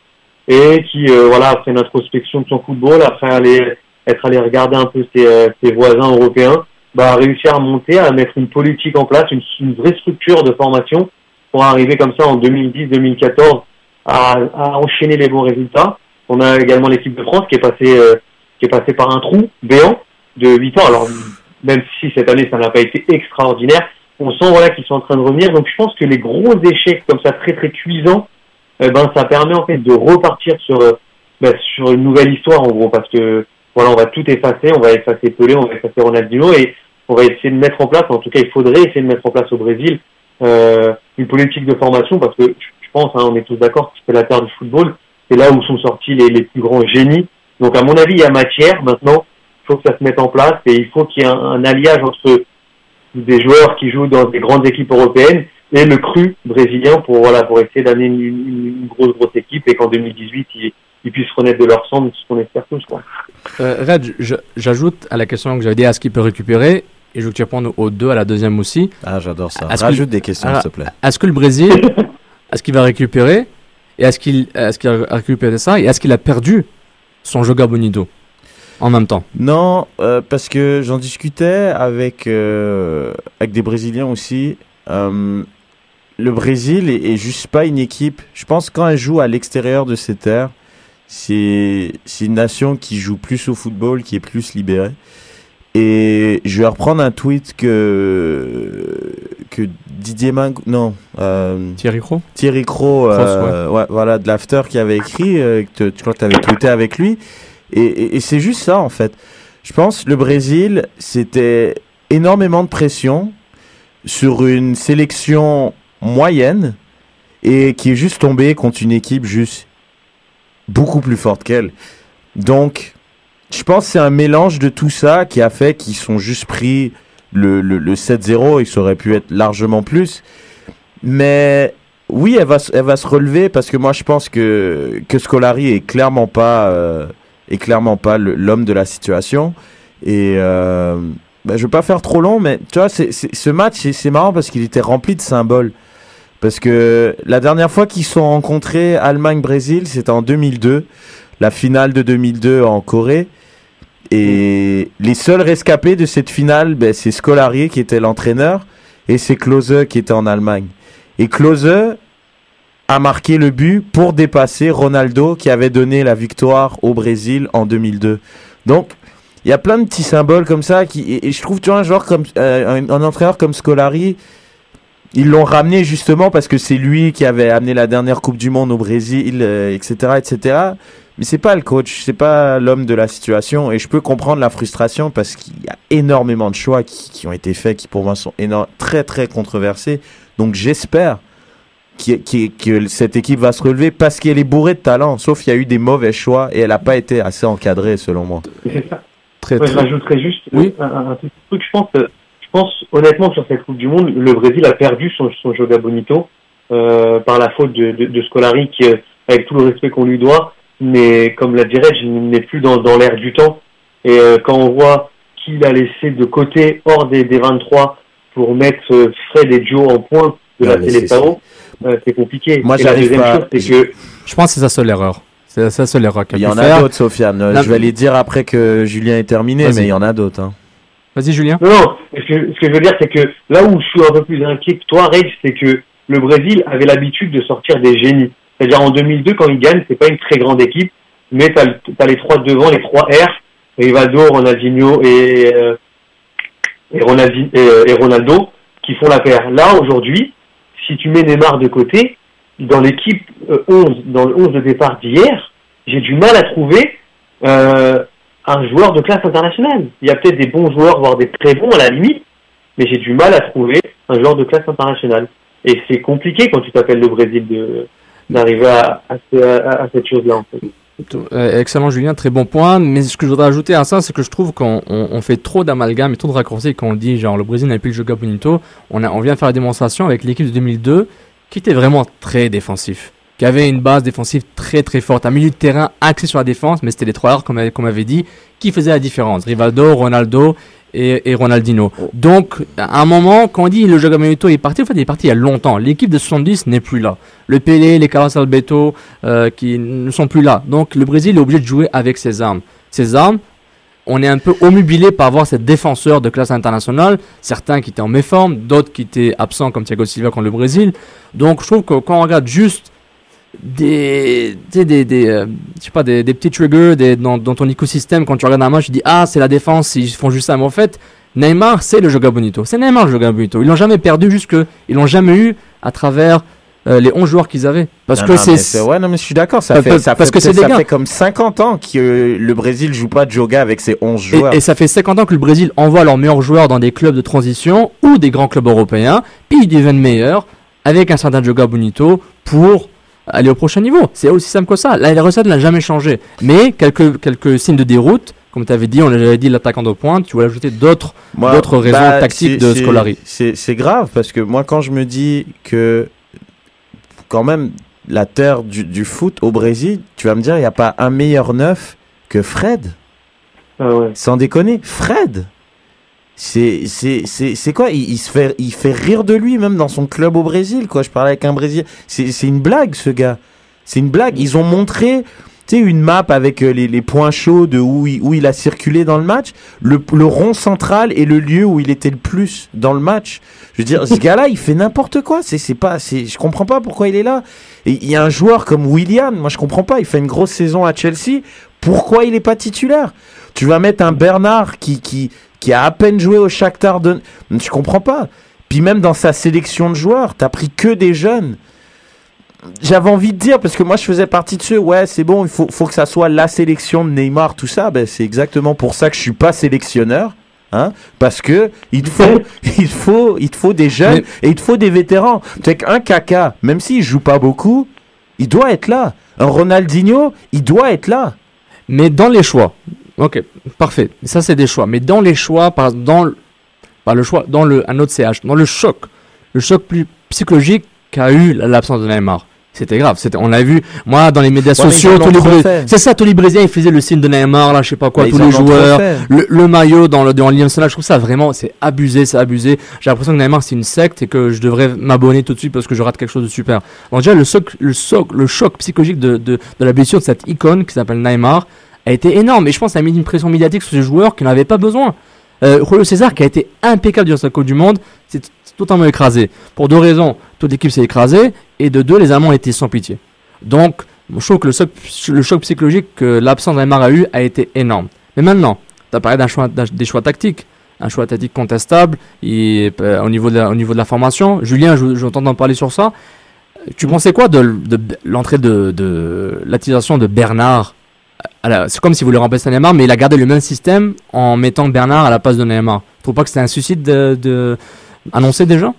et qui euh, voilà après une introspection de son football, après aller être allé regarder un peu ses, euh, voisins européens, bah, a réussi à remonter, à mettre une politique en place, une vraie structure de formation pour arriver comme ça en 2010-2014 à, à enchaîner les bons résultats. On a également l'équipe de France qui est passée euh, qui est passée par un trou béant de 8 ans. Alors même si cette année ça n'a pas été extraordinaire, on sent voilà qu'ils sont en train de revenir. Donc je pense que les gros échecs comme ça très très cuisants, eh ben ça permet en fait de repartir sur euh, bah, sur une nouvelle histoire en gros parce que voilà, on va tout effacer, on va effacer Pelé, on va effacer Ronaldinho et on va essayer de mettre en place, en tout cas, il faudrait essayer de mettre en place au Brésil euh, une politique de formation parce que je pense, hein, on est tous d'accord c'est la terre du football, c'est là où sont sortis les, plus grands génies. Donc à mon avis, il y a matière. Maintenant, il faut que ça se mette en place et il faut qu'il y ait un, alliage entre des joueurs qui jouent dans des grandes équipes européennes et le cru brésilien pour voilà pour essayer d'amener une, grosse grosse équipe et qu'en 2018 ils, puissent renaître de leur cendre, ce qu'on espère tous quoi. Euh, Red, j'ajoute à la question que j'avais dit à ce qu'il peut récupérer, et je veux que tu répondes aux deux à la deuxième aussi. Ah, j'adore ça. Est-ce que- Rajoute des questions, s'il te plaît. Est-ce que le Brésil, est-ce qu'il va récupérer Et est-ce qu'il est qu'il a récupéré ça Et est-ce qu'il a perdu son Joga Bonito en même temps? Non, euh, parce que j'en discutais avec, euh, avec des Brésiliens aussi. Euh, le Brésil est, est juste pas une équipe. Je pense que quand elle joue à l'extérieur de ses terres, c'est c'est une nation qui joue plus au football, qui est plus libérée. Et je vais reprendre un tweet que que Didier Mang non euh, Thierry Cros Thierry Cross, euh, ouais, voilà, de l'After qui avait écrit, euh, que tu crois que tu avais tweeté avec lui. Et, et- et c'est juste ça, en fait. Je pense le Brésil, c'était énormément de pression sur une sélection moyenne et qui est juste tombée contre une équipe juste beaucoup plus forte qu'elle. Donc, je pense que c'est un mélange de tout ça qui a fait qu'ils sont juste pris le, le, le 7-0 et ça aurait pu être largement plus. Mais oui, elle va, se- relever parce que moi je pense que, que Scolari est clairement pas, euh, est clairement pas l'homme de la situation. Et euh, ben, je veux pas faire trop long, mais tu vois, ce match, c'est marrant parce qu'il était rempli de symboles. Parce que la dernière fois qu'ils se sont rencontrés, Allemagne-Brésil, c'était en 2002, la finale de 2002 en Corée. Et les seuls rescapés de cette finale, ben, c'est Scolari qui était l'entraîneur et c'est Klose qui était en Allemagne. Et Klose a marqué le but pour dépasser Ronaldo qui avait donné la victoire au Brésil en 2002. Donc, il y a plein de petits symboles comme ça et, je trouve tu vois un joueur comme euh, un, entraîneur comme Scolari ils l'ont ramené justement parce que c'est lui qui avait amené la dernière Coupe du Monde au Brésil, euh, etc., etc. Mais c'est pas le coach, c'est pas l'homme de la situation. Et je peux comprendre la frustration parce qu'il y a énormément de choix qui, qui ont été faits, qui pour moi sont énorme, très très controversés. Donc j'espère qu'il- qu'il- que cette équipe va se relever parce qu'elle est bourrée de talent. Sauf qu'il y a eu des mauvais choix et elle n'a pas été assez encadrée selon moi. C'est ça. Très, Ouais, je très- rajouterais juste Oui. un, un petit truc. Je pense, que- je pense honnêtement que sur cette Coupe du Monde, le Brésil a perdu son, son Joga Bonito euh, par la faute de, de, de Scolari, qui, euh, avec tout le respect qu'on lui doit, mais comme l'a dit Reg, n'est plus dans, dans l'air du temps. Et euh, quand on voit qu'il a laissé de côté, hors des, des 23, pour mettre euh, Fred et Joe en point de la mais Téléfao, euh, c'est compliqué. Moi, et la j'arrive deuxième pas- chose, c'est que Je pense que c'est sa seule erreur. C'est sa seule erreur qu'il Il y a en a d'autres, Sofiane. Je vais les dire après que Julien est terminé, mais il y en a d'autres. hein. Vas-y, Julien. Non, non, ce que, ce que je veux dire, c'est que là où je suis un peu plus inquiet que toi, Reg, c'est que le Brésil avait l'habitude de sortir des génies. C'est-à-dire en 2002, quand ils gagnent, c'est pas une très grande équipe, mais le- t'as les trois devant, les trois R, Rivaldo, Ronaldinho et, euh, euh, et Ronaldo, qui font la paire. Là, aujourd'hui, si tu mets Neymar de côté, dans l'équipe euh, 11, dans le 11 de départ d'hier, j'ai du mal à trouver euh, un joueur de classe internationale. Il y a peut-être des bons joueurs, voire des très bons à la limite, mais j'ai du mal à trouver un joueur de classe internationale. Et c'est compliqué quand tu t'appelles le Brésil de d'arriver à, à, ce- à- à cette chose-là. Euh, excellent Julien, très bon point. Mais ce que je voudrais ajouter à ça, c'est que je trouve qu'on on- on fait trop d'amalgames et trop de raccourcis quand on dit genre le Brésil n'a plus le Joga Bonito. On, a, on vient faire la démonstration avec l'équipe de 2002 qui était vraiment très défensif, qui avait une base défensive très très forte, un milieu de terrain axé sur la défense, mais c'était les trois heures comme on avait dit qui faisaient la différence. Rivaldo, Ronaldo et, et Ronaldinho. Donc à un moment, quand on dit le Joga Bonito est parti, en fait il est parti il y a longtemps. L'équipe de 70 n'est plus là. Le Pelé, les Carlos Alberto euh, qui ne sont plus là. Donc le Brésil est obligé de jouer avec ses armes. Ses armes, on est un peu omnubilé par avoir ces défenseurs de classe internationale, certains qui étaient en méforme, d'autres qui étaient absents comme Thiago Silva contre le Brésil. Donc je trouve que quand on regarde juste des, des, des, euh, je sais pas, des, des petits triggers des, dans, dans ton écosystème, quand tu regardes un match, tu dis ah c'est la défense, ils font juste ça. Mais en fait, Neymar c'est le Joga Bonito, c'est Neymar le Joga Bonito. Ils l'ont jamais perdu, juste que ils l'ont jamais eu à travers euh, les 11 joueurs qu'ils avaient. Parce Non, que c'est. Ouais, non, mais je suis d'accord. Ça fait, ça parce fait, que ça fait comme 50 ans que euh, le Brésil joue pas de yoga avec ses 11 joueurs. Et, et ça fait 50 ans que le Brésil envoie leurs meilleurs joueurs dans des clubs de transition ou des grands clubs européens, puis ils deviennent meilleurs avec un certain Joga Bonito pour aller au prochain niveau. C'est aussi simple que ça. La, la recette n'a jamais changé. Mais quelques, quelques signes de déroute, comme tu avais dit, on l'avait dit, l'attaquant de pointe, tu voulais ajouter d'autres d'autres raisons bah, tactiques c'est- de Scolari. C'est c'est grave parce que moi, quand je me dis que quand même la terre du, du foot au Brésil, tu vas me dire, il n'y a pas un meilleur neuf que Fred? Ah ouais. Sans déconner, Fred. C'est c'est c'est c'est quoi? Il, il se fait il fait rire de lui même dans son club au Brésil quoi. Je parlais avec un Brésilien. C'est c'est une blague ce gars. C'est une blague. Ils ont montré tu sais une map avec euh, les, les points chauds de où il, où il a circulé dans le match. Le, le rond central est le lieu où il était le plus dans le match. Je veux dire ce gars-là il fait n'importe quoi. C'est c'est pas c'est je comprends pas pourquoi il est là. Et il y a un joueur comme William. Moi je comprends pas. Il fait une grosse saison à Chelsea. Pourquoi il est pas titulaire? Tu vas mettre un Bernard qui qui qui a à peine joué au Shakhtar de... Je comprends pas. Puis même dans sa sélection de joueurs, t'as pris que des jeunes. J'avais envie de dire, parce que moi je faisais partie de ceux, ouais c'est bon, il faut, faut que ça soit la sélection de Neymar, tout ça, ben, c'est exactement pour ça que je suis pas sélectionneur. Hein, parce que il te faut, il faut, il faut des jeunes Mais- et il te faut des vétérans. C'est qu'un Kaka, même s'il joue pas beaucoup, il doit être là. Un Ronaldinho, il doit être là. Mais dans les choix, ok, parfait. Ça, c'est des choix. Mais dans les choix, par, dans le, pas le choix, dans le, un autre CH, dans le choc, le choc plus psychologique qu'a eu l'absence de Neymar. C'était grave. C'était, on l'a vu. Moi, dans les médias Ouais, mais sociaux, tous les c'est ça, tous les Brésiliens, ils faisaient le signe de Neymar, là, je sais pas quoi, Bah, tous les joueurs. Le, le maillot dans le, dans Nationale, je trouve ça vraiment, c'est abusé, c'est abusé. J'ai l'impression que Neymar, c'est une secte et que je devrais m'abonner tout de suite parce que je rate quelque chose de super. Donc, déjà, le choc, le choc, le choc psychologique de, de, de la blessure de cette icône qui s'appelle Neymar a été énorme. Et je pense que ça a mis une pression médiatique sur ces joueurs qui n'avaient pas besoin. Euh, Julio César, qui a été impeccable durant sa Coupe du Monde, s'est totalement écrasé. Pour deux raisons. Toute l'équipe s'est écrasée. Et de deux, les Allemands été sans pitié. Donc, je trouve que le choc, psychologique que l'absence de Neymar a eu a été énorme. Mais maintenant, tu as parlé d'un choix, des choix tactiques. Un choix tactique contestable et, euh, au, niveau de la, au niveau de la formation. Julien, je, je t'entends parler sur ça. Tu pensais quoi de, de, l'entrée de, de de Bernard C'est comme s'il voulait remplacer Neymar, mais il a gardé le même système en mettant Bernard à la place de Neymar. Tu trouves pas que c'était un suicide de, annoncé déjà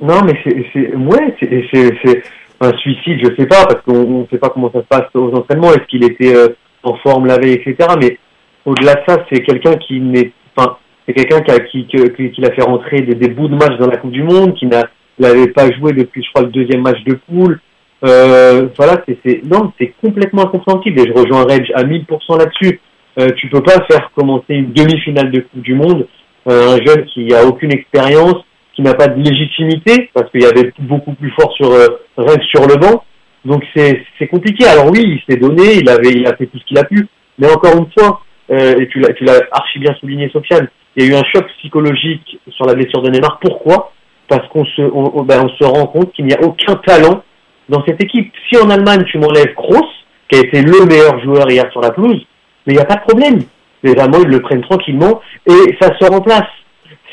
Non, mais c'est, c'est, ouais, c'est, c'est, c'est un suicide, je sais pas, parce qu'on ne sait pas comment ça se passe aux entraînements, est-ce qu'il était euh, en forme la etc. Mais au-delà de ça, c'est quelqu'un qui n'est, enfin, c'est quelqu'un qui qui, qui, fait rentrer des, bouts de match dans la Coupe du Monde, qui n'a, l'avait pas joué depuis, je crois, le deuxième match de poule. Euh, voilà, c'est, non, c'est complètement incompréhensible et je rejoins Reg à 1000% là-dessus. Euh, tu peux pas faire commencer une demi-finale de Coupe du Monde, euh, un jeune qui a aucune expérience, qui n'a pas de légitimité parce qu'il y avait beaucoup plus fort sur euh, Rennes sur le banc. Donc c'est c'est compliqué. Alors oui, il s'est donné, il avait il a fait tout ce qu'il a pu, mais encore une fois, euh, et tu l'as tu l'as archi bien souligné, Sofiane, il y a eu un choc psychologique sur la blessure de Neymar. Pourquoi? Parce qu'on se on- ben, on se rend compte qu'il n'y a aucun talent dans cette équipe. Si en Allemagne tu m'enlèves Kroos, qui a été le meilleur joueur hier sur la pelouse, mais il n'y a pas de problème. Les Allemands ils le prennent tranquillement et ça se remplace.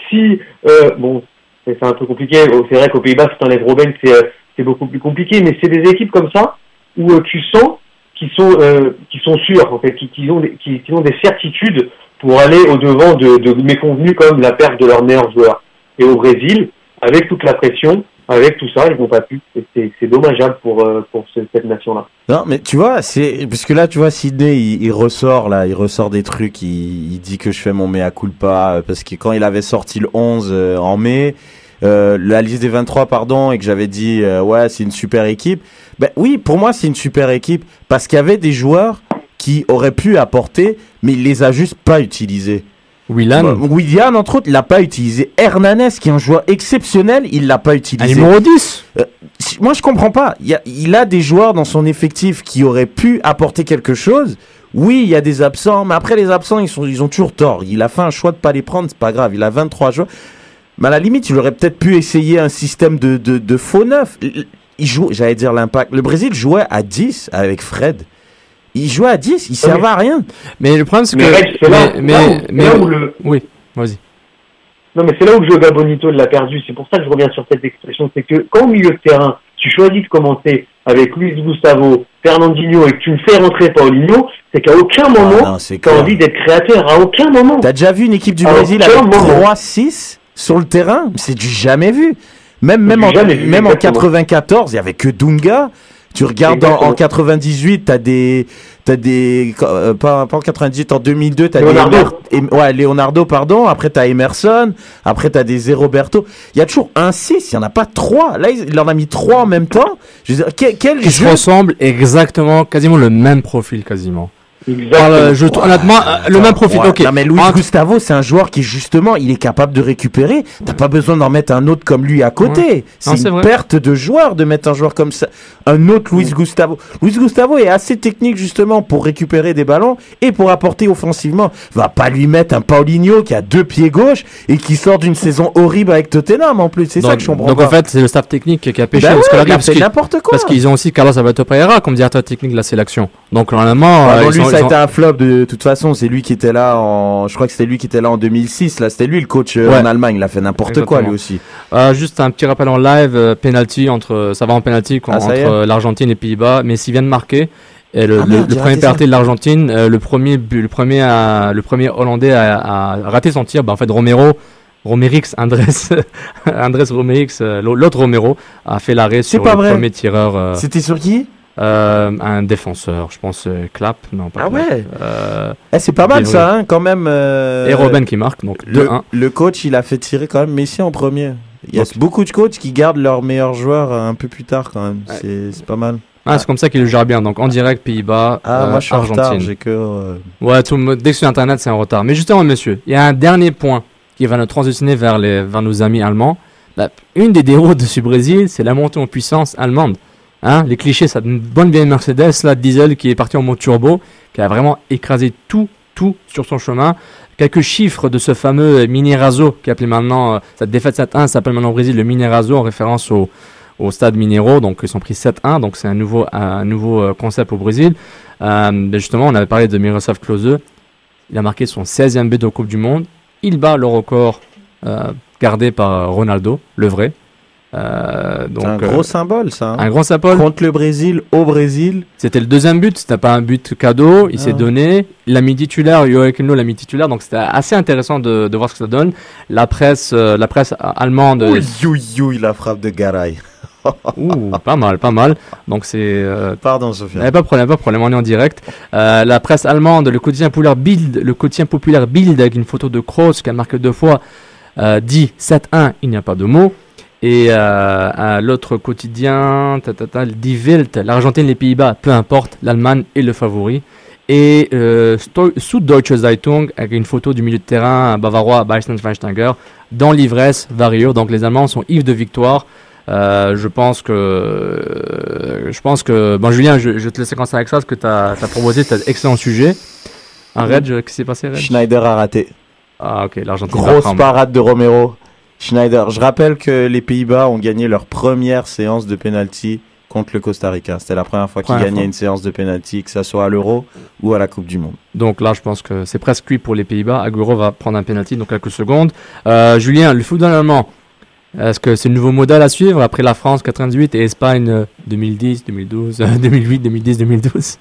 Si euh, bon c'est un peu compliqué. C'est vrai qu'aux Pays-Bas, si t'enlèves Robben, c'est euh, c'est beaucoup plus compliqué. Mais c'est des équipes comme ça où euh, tu sens qu'ils sont euh, sont sûrs en fait, qui, ont des, des certitudes pour aller au devant de, de méconvenus comme la perte de leur meilleur joueur. Et au Brésil, avec toute la pression, avec tout ça, ils n'ont pas. Et C'est dommageable pour euh, pour ce- cette nation-là. Non, mais tu vois, parce que là, tu vois, Sydney, il, ressort là, il ressort des trucs. Il, dit que je fais mon mea culpa euh, parce que quand il avait sorti le 11 euh, en mai, la liste des 23, pardon, et que j'avais dit ouais, c'est une super équipe. Ben oui, pour moi, c'est une super équipe parce qu'il y avait des joueurs qui auraient pu apporter, mais il les a juste pas utilisés. Willan, Bah, Willian, entre autres, il l'a pas utilisé. Hernanes, qui est un joueur exceptionnel, il l'a pas utilisé. numéro 10 Si- Moi, je comprends pas. Il, y a, il a des joueurs dans son effectif qui auraient pu apporter quelque chose. Oui, il y a des absents, mais après les absents, ils, sont, ils ont toujours tort. Il a fait un choix de pas les prendre, c'est pas grave. Il a 23 joueurs. Mais à la limite, il aurait peut-être pu essayer un système de, de, de faux neuf. Il- Il joue, j'allais dire l'impact. Le Brésil jouait à 10 avec Fred. Il jouait à 10, il servait à rien. Mais le problème, c'est que. C'est là, mais, là où- mais, c'est mais- là où le Oui, vas-y. Non, mais c'est là où le Joga Bonito l'a perdu. C'est pour ça que je reviens sur cette expression. C'est que quand au milieu de terrain, tu choisis de commencer avec Luis Gustavo, Fernandinho et que tu ne fais rentrer Paulinho, c'est qu'à aucun moment, Ah c'est tu as envie d'être créateur. À aucun moment. T'as déjà vu une équipe du À Brésil avec moment. 3-6 sur le terrain? C'est du jamais vu. Même, même, en, jamais vu, même en exactement. 94, il y avait que Dunga. Tu regardes en, en 98, t'as des, t'as des, euh, pas, pas en 98, en 2002, t'as Leonardo. des, Emer- ouais, Leonardo, pardon. Après t'as Emerson. Après t'as des Roberto. Il y a toujours un 6, il y en a pas trois. Là, il, en a mis trois en même temps. Je veux dire, quel, quel se jeu ressemblent exactement, quasiment le même profil quasiment. Exactement. Le- je, honnêtement, euh, le même profil. Ouais, ok. Non, mais Luis Entre- Gustavo, c'est un joueur qui, justement, il est capable de récupérer. T'as pas besoin d'en mettre un autre comme lui à côté. Ouais. C'est une vrai. perte de joueur de mettre un joueur comme ça. Un autre Luis Gustavo. Luis Gustavo est assez technique, justement, pour récupérer des ballons et pour apporter offensivement. Va pas lui mettre un Paulinho qui a deux pieds gauche et qui sort d'une saison horrible avec Tottenham, en plus. C'est ça que je comprends donc pas. en fait, c'est le staff technique qui a pêché Ben parce que ouais, la il a parce quoi. Parce qu'ils ont aussi Carlos Alberto Pereira comme directeur technique de la sélection. Donc normalement, Ah, euh, bon, lui, ont- ça a été un flop de, toute façon. C'est lui qui était là en. Je crois que c'était lui qui était là en 2006. Là, c'était lui le coach euh, Ouais. en Allemagne. Il a fait n'importe quoi lui aussi. Euh, juste un petit rappel en live, euh, penalty entre, ça va en penalty Ah, entre l'Argentine et les Pays-Bas. Messi vient de marquer. Et le, Ah, le- merde, le j'ai premier penalty de l'Argentine, euh, le premier, le premier, à- le premier Hollandais a, a raté son tir. Bah, en fait, Romero, Romerix, Andrés, Andrés Romerix, l'autre Romero a fait l'arrêt sur le vrai. premier tireur. C'était sur qui? Euh, un défenseur, je pense euh, Clap, non pas Ah ouais Euh, Eh, c'est pas mal ça, hein, quand même. euh, Et Robben qui marque, donc le, 2-1. le coach, il a fait tirer quand même Messi en premier. Il y a Donc- beaucoup de coachs qui gardent leurs meilleurs joueurs un peu plus tard quand même. Ouais. C'est pas mal. Ah, c'est comme ça qu'il le gère bien. Donc en direct, Pays-Bas, Ah, moi je suis Argentine. j'ai que. Ouais, tout, dès que sur Internet, c'est en retard. Mais justement, monsieur, il y a un dernier point qui va nous transitionner vers, les, vers nos amis allemands. La- une des déroutes de ce Brésil, c'est la montée en puissance allemande. Hein, les clichés, ça une bonne vieille Mercedes, là, diesel, qui est parti en mode turbo, qui a vraiment écrasé tout, tout sur son chemin. Quelques chiffres de ce fameux Mini Razo, qui appelé maintenant, euh, cette défaite 7-1 s'appelle maintenant au Brésil le Mini Razo, en référence au, au stade Mineiro. Donc, ils sont pris 7-1, donc c'est un nouveau, un nouveau euh, concept au Brésil. Euh, justement, on avait parlé de Miroslav Klose. Il a marqué son 16e but de Coupe du Monde. Il bat le record gardé par Ronaldo, le vrai. Euh, donc, un euh, gros symbole ça. hein. un grand symbole. Contre le Brésil, au Brésil. C'était le deuxième but, c'était pas un but cadeau, il Ah. s'est donné, il l'a mis titulaire, Joachim Löw l'a mis titulaire, donc c'était assez intéressant de, de voir ce que ça donne. La presse, euh, la presse allemande, Ouh, you, you, la frappe de Garay. ouh, pas mal, pas mal. Donc c'est euh, Pardon, Sophia. Eh, pas de problème, pas de problème, on est en direct. Euh, la presse allemande, le quotidien populaire Bild, le quotidien populaire Bild avec une photo de Kroos qui a marqué deux fois, euh, dit 7-1, il n'y a pas de mots. Et euh, à l'autre quotidien, ta, ta, ta, dit Welt, l'Argentine, les Pays-Bas, peu importe, l'Allemagne est le favori. Et euh, Süddeutsche Zeitung avec une photo du milieu de terrain bavarois Bastian Schweinsteiger dans l'ivresse Vario. Donc les Allemands sont ivres de victoire. Euh, je pense que euh, je pense que bon Julien je, je te laisser commencer avec ça parce que tu as, proposé tu as excellent sujet un Reg qu'est-ce qui s'est passé Reg? Schneider a raté. ah ok l'Argentine Grosse parade de Romero. Schneider. Je rappelle que les Pays-Bas ont gagné leur première séance de penalty contre le Costa Rica. C'était la première fois qu'ils gagnaient une séance de penalty, que ça soit à l'Euro ou à la Coupe du Monde. donc là je pense que c'est presque cuit pour les Pays-Bas Agüero va prendre un penalty donc quelques secondes Euh, Julien le football allemand est-ce que c'est le nouveau modèle à suivre après la France 98 et Espagne euh, 2010 2012 euh, 2008 2010 2012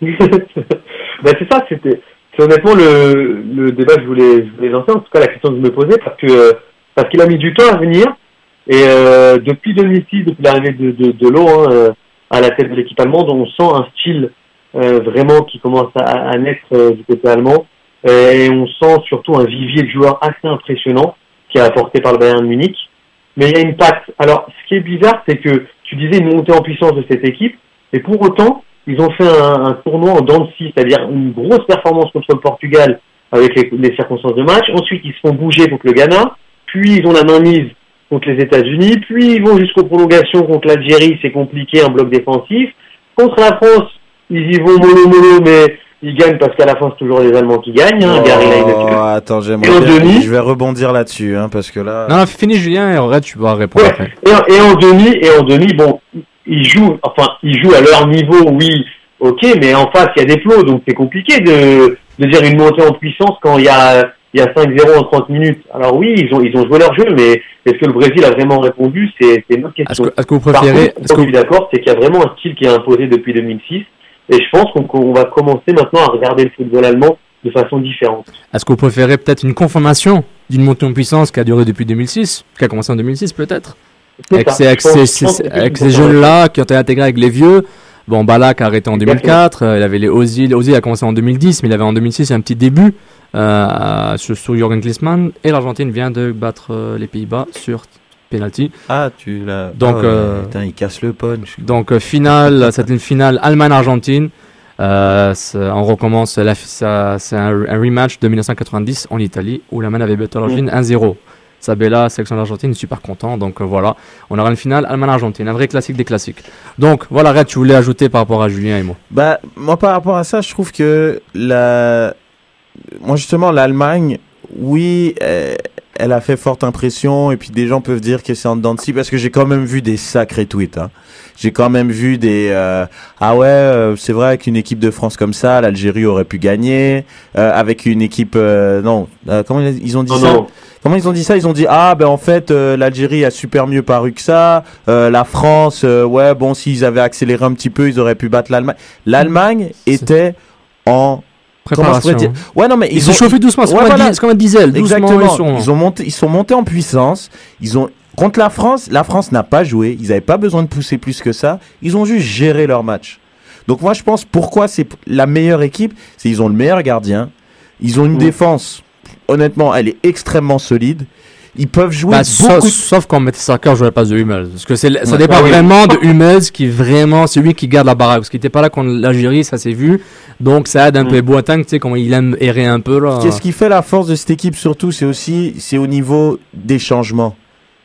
ben c'est ça, c'était c'est honnêtement le, le débat que je voulais, je voulais lancer, en tout cas la question que je me posais, parce que euh, parce qu'il a mis du temps à venir. Et euh, depuis 2006, depuis l'arrivée de, de, de hein, euh, à la tête de l'équipe allemande, on sent un style euh, vraiment qui commence à, naître du côté allemand. Et on sent surtout un vivier de joueurs assez impressionnant qui est apporté par le Bayern de Munich. Mais il y a une patte. Alors, ce qui est bizarre, c'est que tu disais une montée en puissance de cette équipe, et pour autant, ils ont fait un, tournoi en dents c'est-à-dire une grosse performance contre le Portugal avec les, les circonstances de match. Ensuite, ils se font bouger contre le Ghana, puis ils ont la main mise contre les États-Unis, puis ils vont jusqu'aux prolongations contre l'Algérie, c'est compliqué, un bloc défensif. Contre la France, ils y vont mollo mollo, mais ils gagnent parce qu'à la fin, c'est toujours les Allemands qui gagnent. Hein. Gary. Oh, attends, j'aimerais Et en bien- demi Je vais rebondir là-dessus, hein, parce que là. non, non fini Julien et Red tu vas répondre Ouais. après Et, en- et en demi, et en demi, bon, ils jouent, enfin, ils jouent à leur niveau, oui, ok, mais en face, il y a des plots, donc c'est compliqué de, de dire une montée en puissance quand il y a, il y a 5-0 en 30 minutes. Alors oui, ils ont, ils ont joué leur jeu, mais est-ce que le Brésil a vraiment répondu? C'est une autre Est-ce question. que, est-ce que vous Par préférez. contre, est-ce que je suis d'accord, c'est qu'il y a vraiment un style qui est imposé depuis 2006. Et je pense qu'on qu'on va commencer maintenant à regarder le football allemand de façon différente. Est-ce que vous préférez peut-être une confirmation d'une montée en puissance qui a duré depuis 2006, qui a commencé en 2006 peut-être? Avec ça. ces, avec Je pense- je pense ces jeunes-là qui ont été intégrés avec les vieux. Bon, Balak a arrêté en Exactement. 2004, euh, il avait les Ozil, Ozil a commencé en 2010, mais il avait en 2006 un petit début euh, sur, sur Jürgen Klinsmann, et l'Argentine vient de battre euh, les Pays-Bas sur penalty. Ah, tu l'as. Donc, ouais, euh, Putain, il casse le punch. Donc euh, finale, c'était une finale Allemagne-Argentine. Euh, c'est- on recommence, c'est un, un rematch de 1990 en Italie où l'Allemagne avait battu l'Argentine 1-0. Sabella, sélection d'Argentine, super content. Donc euh, voilà, on aura une finale Allemagne-Argentine, un vrai classique des classiques. Donc voilà, Red, tu voulais ajouter par rapport à Julien et moi. Bah, moi, par rapport à ça, je trouve que la. Moi, justement, l'Allemagne, oui, elle a fait forte impression, et puis des gens peuvent dire que c'est en dents de scie, parce que j'ai quand même vu des sacrés tweets. Hein. J'ai quand même vu des. euh, ah ouais, euh, c'est vrai qu'une équipe de France comme ça, l'Algérie aurait pu gagner. euh, avec une équipe. euh, non, euh, comment ils ont dit Non, ça non. Comment ils ont dit ça? Ils ont dit ah ben en fait euh, l'Algérie a super mieux paru que ça. Euh, la France, euh, ouais bon s'ils avaient accéléré un petit peu, ils auraient pu battre l'Allemagne. L'Allemagne était en Préparation. dire Ouais non mais Ils ont chauffaient doucement, c'est Ouais, comme, voilà. comme un diesel. Doucement, Exactement. ils sont- Ils ont monté, ils sont montés en puissance. Ils ont contre la France. La France n'a pas joué. Ils n'avaient pas besoin de pousser plus que ça. Ils ont juste géré leur match. Donc moi je pense pourquoi c'est la meilleure équipe, c'est ils ont le meilleur gardien. Ils ont une Mm. défense. Honnêtement, elle est extrêmement solide. Ils peuvent jouer Bah, beaucoup. sauf, sauf quand Mertesacker jouait pas de Hummels. Parce que c'est, ça Ouais. dépend Ah oui. vraiment de Hummels qui vraiment celui qui garde la baraque. Parce qu'il était pas là contre l'Algérie, ça s'est vu. Donc ça aide un Mm. peu Boateng, tu sais, comment il aime errer un peu là. Qu'est-ce qui fait la force de cette équipe surtout, c'est aussi c'est au niveau des changements.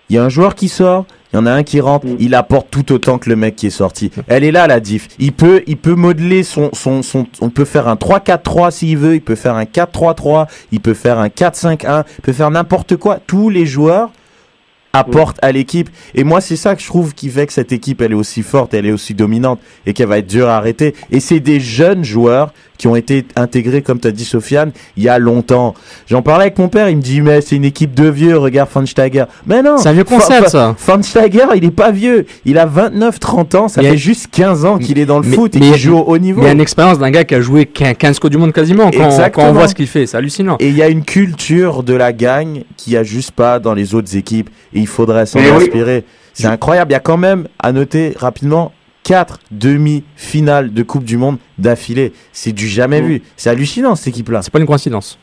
Il y a un joueur qui sort, il y en a un qui rentre, Mm. il apporte tout autant que le mec qui est sorti. Elle est là la diff. Il peut il peut modeler son son son on peut faire un 3-4-3 s'il veut, il peut faire un 4-3-3, il peut faire un 4-5-1, il peut faire n'importe quoi. Tous les joueurs apportent à l'équipe et moi c'est ça que je trouve qui fait que cette équipe elle est aussi forte, elle est aussi dominante et qu'elle va être dure à arrêter et c'est des jeunes joueurs qui ont été intégrés comme tu as dit Sofiane il y a longtemps. J'en parlais avec mon père, il me dit mais c'est une équipe de vieux, regarde Van Steiger. Mais non. C'est un vieux concept, ça. Van Steiger, il est pas vieux, il a 29 30 ans, ça Mais- fait juste 15 ans qu'il est dans le Mais- foot et qu'il joue au haut niveau. Il y a une expérience d'un gars qui a joué 15 15 Coupes du Monde quasiment quand, Exactement. quand on voit ce qu'il fait. C'est hallucinant. Et il y a une culture de la gagne qu'il n'y a juste pas dans les autres équipes. Et il faudrait s'en oui. inspirer. C'est incroyable. Il y a quand même, à noter rapidement, quatre demi-finales de Coupe du Monde d'affilée. C'est du jamais Mm. vu. C'est hallucinant, cette équipe-là. C'est pas une coïncidence.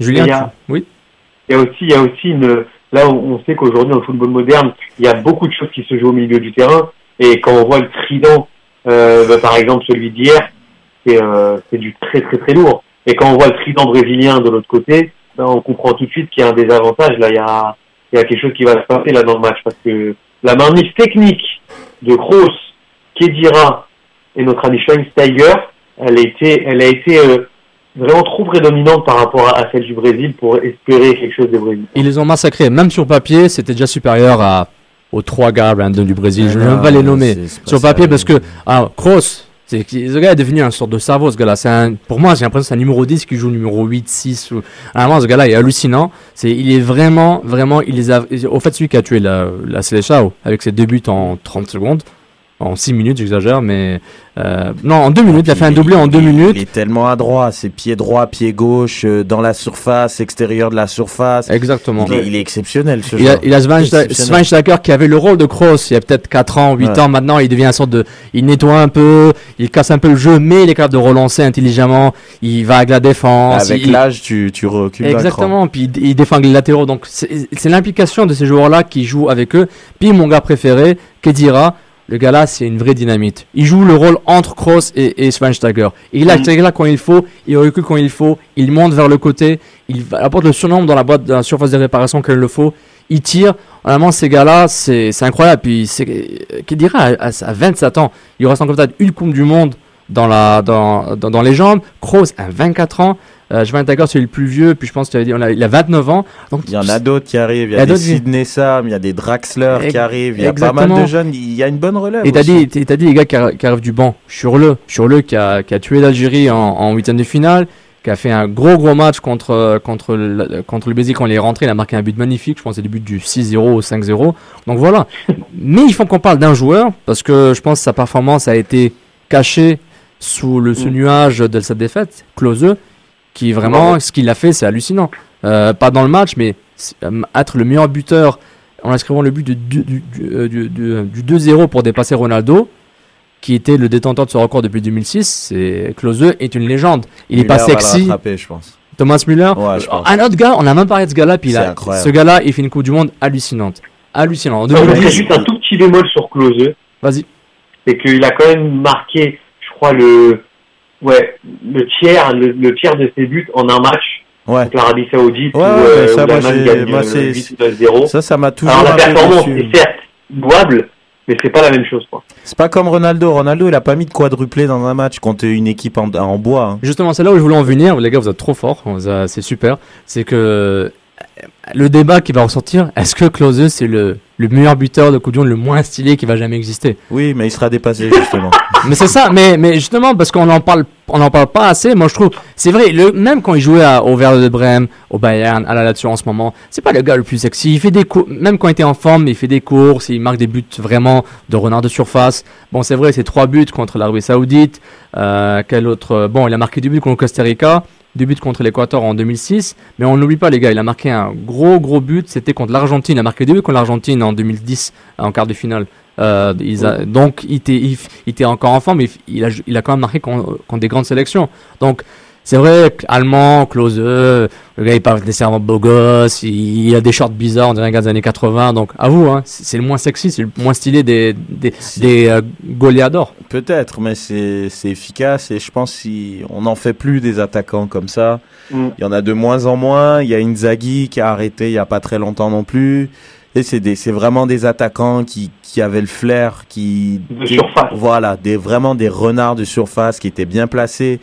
Julien, Et il y a- tu- oui. Il y a aussi, il y a aussi une, là, on sait qu'aujourd'hui, dans le football moderne, il y a beaucoup de choses qui se jouent au milieu du terrain. Et quand on voit le trident, euh, bah, par exemple, celui d'hier, c'est, euh, c'est du très, très, très lourd. Et quand on voit le trident brésilien de l'autre côté, ben, on comprend tout de suite qu'il y a un désavantage. Là, il y a, il y a quelque chose qui va se passer là dans le match parce que la mainmise technique de Kroos, Kedira et notre ami Schweinsteiger, elle a été, elle a été euh, vraiment trop prédominante par rapport à, à celle du Brésil pour espérer quelque chose des Brésiliens. Ils les ont massacrés. Même sur papier, c'était déjà supérieur à, aux trois gars random du Brésil. Je ne vais même pas les nommer. Sur papier, parce que, ah, Kroos, c'est, ce gars est devenu un sorte de cerveau, ce gars-là. Un, pour moi, j'ai l'impression que c'est un numéro 10 qui joue numéro 8, 6. Ou... Vraiment, ce gars-là est hallucinant. C'est, il est vraiment, vraiment, il les a, au fait, celui qui a tué la, la Seleção, avec ses deux buts en 30 secondes. En 6 minutes, j'exagère, mais, euh, non, en 2 minutes, il a fait un doublé en 2 Il- minutes. Il est tellement adroit. C'est pied droit, pied gauche, euh, dans la surface, extérieur de la surface. Exactement. Il est, il est exceptionnel, ce Il a, joueur. il a. Schweinsteiger qui avait le rôle de Kroos il y a peut-être 4 ans, 8 Ouais. ans maintenant, il devient un sorte de... Il nettoie un peu, il casse un peu le jeu, mais il est capable de relancer intelligemment, il va avec la défense. Avec l'âge, tu, tu recules. Exactement, puis il, il défend avec les latéraux, donc c'est l'implication de ces joueurs-là qui jouent avec eux. Puis mon gars préféré, Kedira, le gars là, c'est une vraie dynamite. Il joue le rôle entre Kroos et, et Schweinsteiger. Il a Mhm. là quand il faut, il recule quand il faut, il monte vers le côté, il apporte le surnombre dans la boîte, dans la surface de réparation quand il le faut. Il tire. Vraiment, ces gars-là, c'est c'est incroyable. Puis c'est Kedira à, à, à 27 ans, il reste encore peut-être une Coupe du Monde dans, la, dans, dans, dans les jambes. Kroos à 24 ans. Euh, Schweinsteiger, c'est le plus vieux. Puis je pense qu'il a, il a 29 ans. Donc, Il y en a d'autres qui arrivent. Il y Il y a a des Sidney Sam, il y a des Draxler qui arrivent. Il y a pas mal exactement. de jeunes. Il y a une bonne relève. Et t'as dit, t'as dit les gars qui, arri- qui arrivent du banc. Sur le, sur le qui a, qui a tué l'Algérie en, en huitième de finale, qui a fait un gros gros match contre, contre, le, contre le quand il est rentré. Il a marqué un but magnifique. Je pense que c'est le but du 6-0 ou 5-0. Donc voilà. Mais il faut qu'on parle d'un joueur parce que je pense que sa performance a été cachée sous le, ce nuage de sa défaite, Klose, qui vraiment, ce qu'il a fait, c'est hallucinant. Euh, pas dans le match, mais euh, être le meilleur buteur en inscrivant le but du, du, du, euh, du- du- du 2-0 pour dépasser Ronaldo, qui était le détenteur de ce record depuis 2006, c'est Klose est une légende. Il est pas sexy. je pense. Thomas Müller. Ouais, je pense. Un autre gars, on a même parlé de ce gars-là, puis incroyable. ce gars-là, il fait une Coupe du Monde hallucinante. Hallucinant. En Non, mais 2010, c'est juste un tout petit bémol sur Klose. Vas-y. C'est qu'il a quand même marqué, crois, le, ouais, le tiers, le, le tiers de ses buts en un match. Ouais. Contre l'Arabie Saoudite, Ouais, où, ouais, euh, mais ça, où moi, euh, c'est- 8 ou 9-0. Ça, ça m'a toujours Alors la performance est certes louable, mais c'est pas la même chose, quoi. C'est pas comme Ronaldo. Ronaldo, il a pas mis de quadruplé dans un match contre une équipe en, en bois. hein. Justement, c'est là où je voulais en venir. Les gars, vous êtes trop forts. C'est super. C'est que euh, le débat qui va ressortir, est-ce que Klose, c'est le, le meilleur buteur de Coupe du Monde, le moins stylé qui va jamais exister? Oui, mais il sera dépassé, justement. Mais c'est ça, mais, mais justement, parce qu'on en parle, on en parle pas assez, moi je trouve, c'est vrai, le, même quand il jouait à- au Werder de Brême, au Bayern, à la Lazio en ce moment, c'est pas le gars le plus sexy. Il fait des même quand il était en forme, il fait des courses, il marque des buts vraiment de renard de surface. Bon, c'est vrai, c'est trois buts contre l'Arabie Saoudite. Euh, quel autre Bon, il a marqué deux buts contre Costa Rica, deux buts contre l'Équateur en 2006. Mais on n'oublie pas, les gars, il a marqué un gros, gros but. C'était contre l'Argentine. Il a marqué deux buts contre l'Argentine en 2010, en quart de finale. Euh, ils a- donc, il était, il, il était encore en forme, mais il a, il a quand même marqué contre, contre des grandes sélections. Donc, c'est vrai, allemand, Klose, le gars il parle nécessairement beau gosse, il, il a des shorts bizarres, on dirait un gars des années 80. Donc, à vous, hein, c'est c'est le moins sexy, c'est le moins stylé des, des, des euh, goleadors. Peut-être, mais c'est c'est efficace et je pense si on n'en fait plus des attaquants comme ça. Mm. Il y en a de moins en moins. Il y a Inzaghi qui a arrêté il y a pas très longtemps non plus. Et c'est des c'est vraiment des attaquants qui qui avaient le flair, qui De des- surface. Voilà, des vraiment des renards de surface qui étaient bien placés,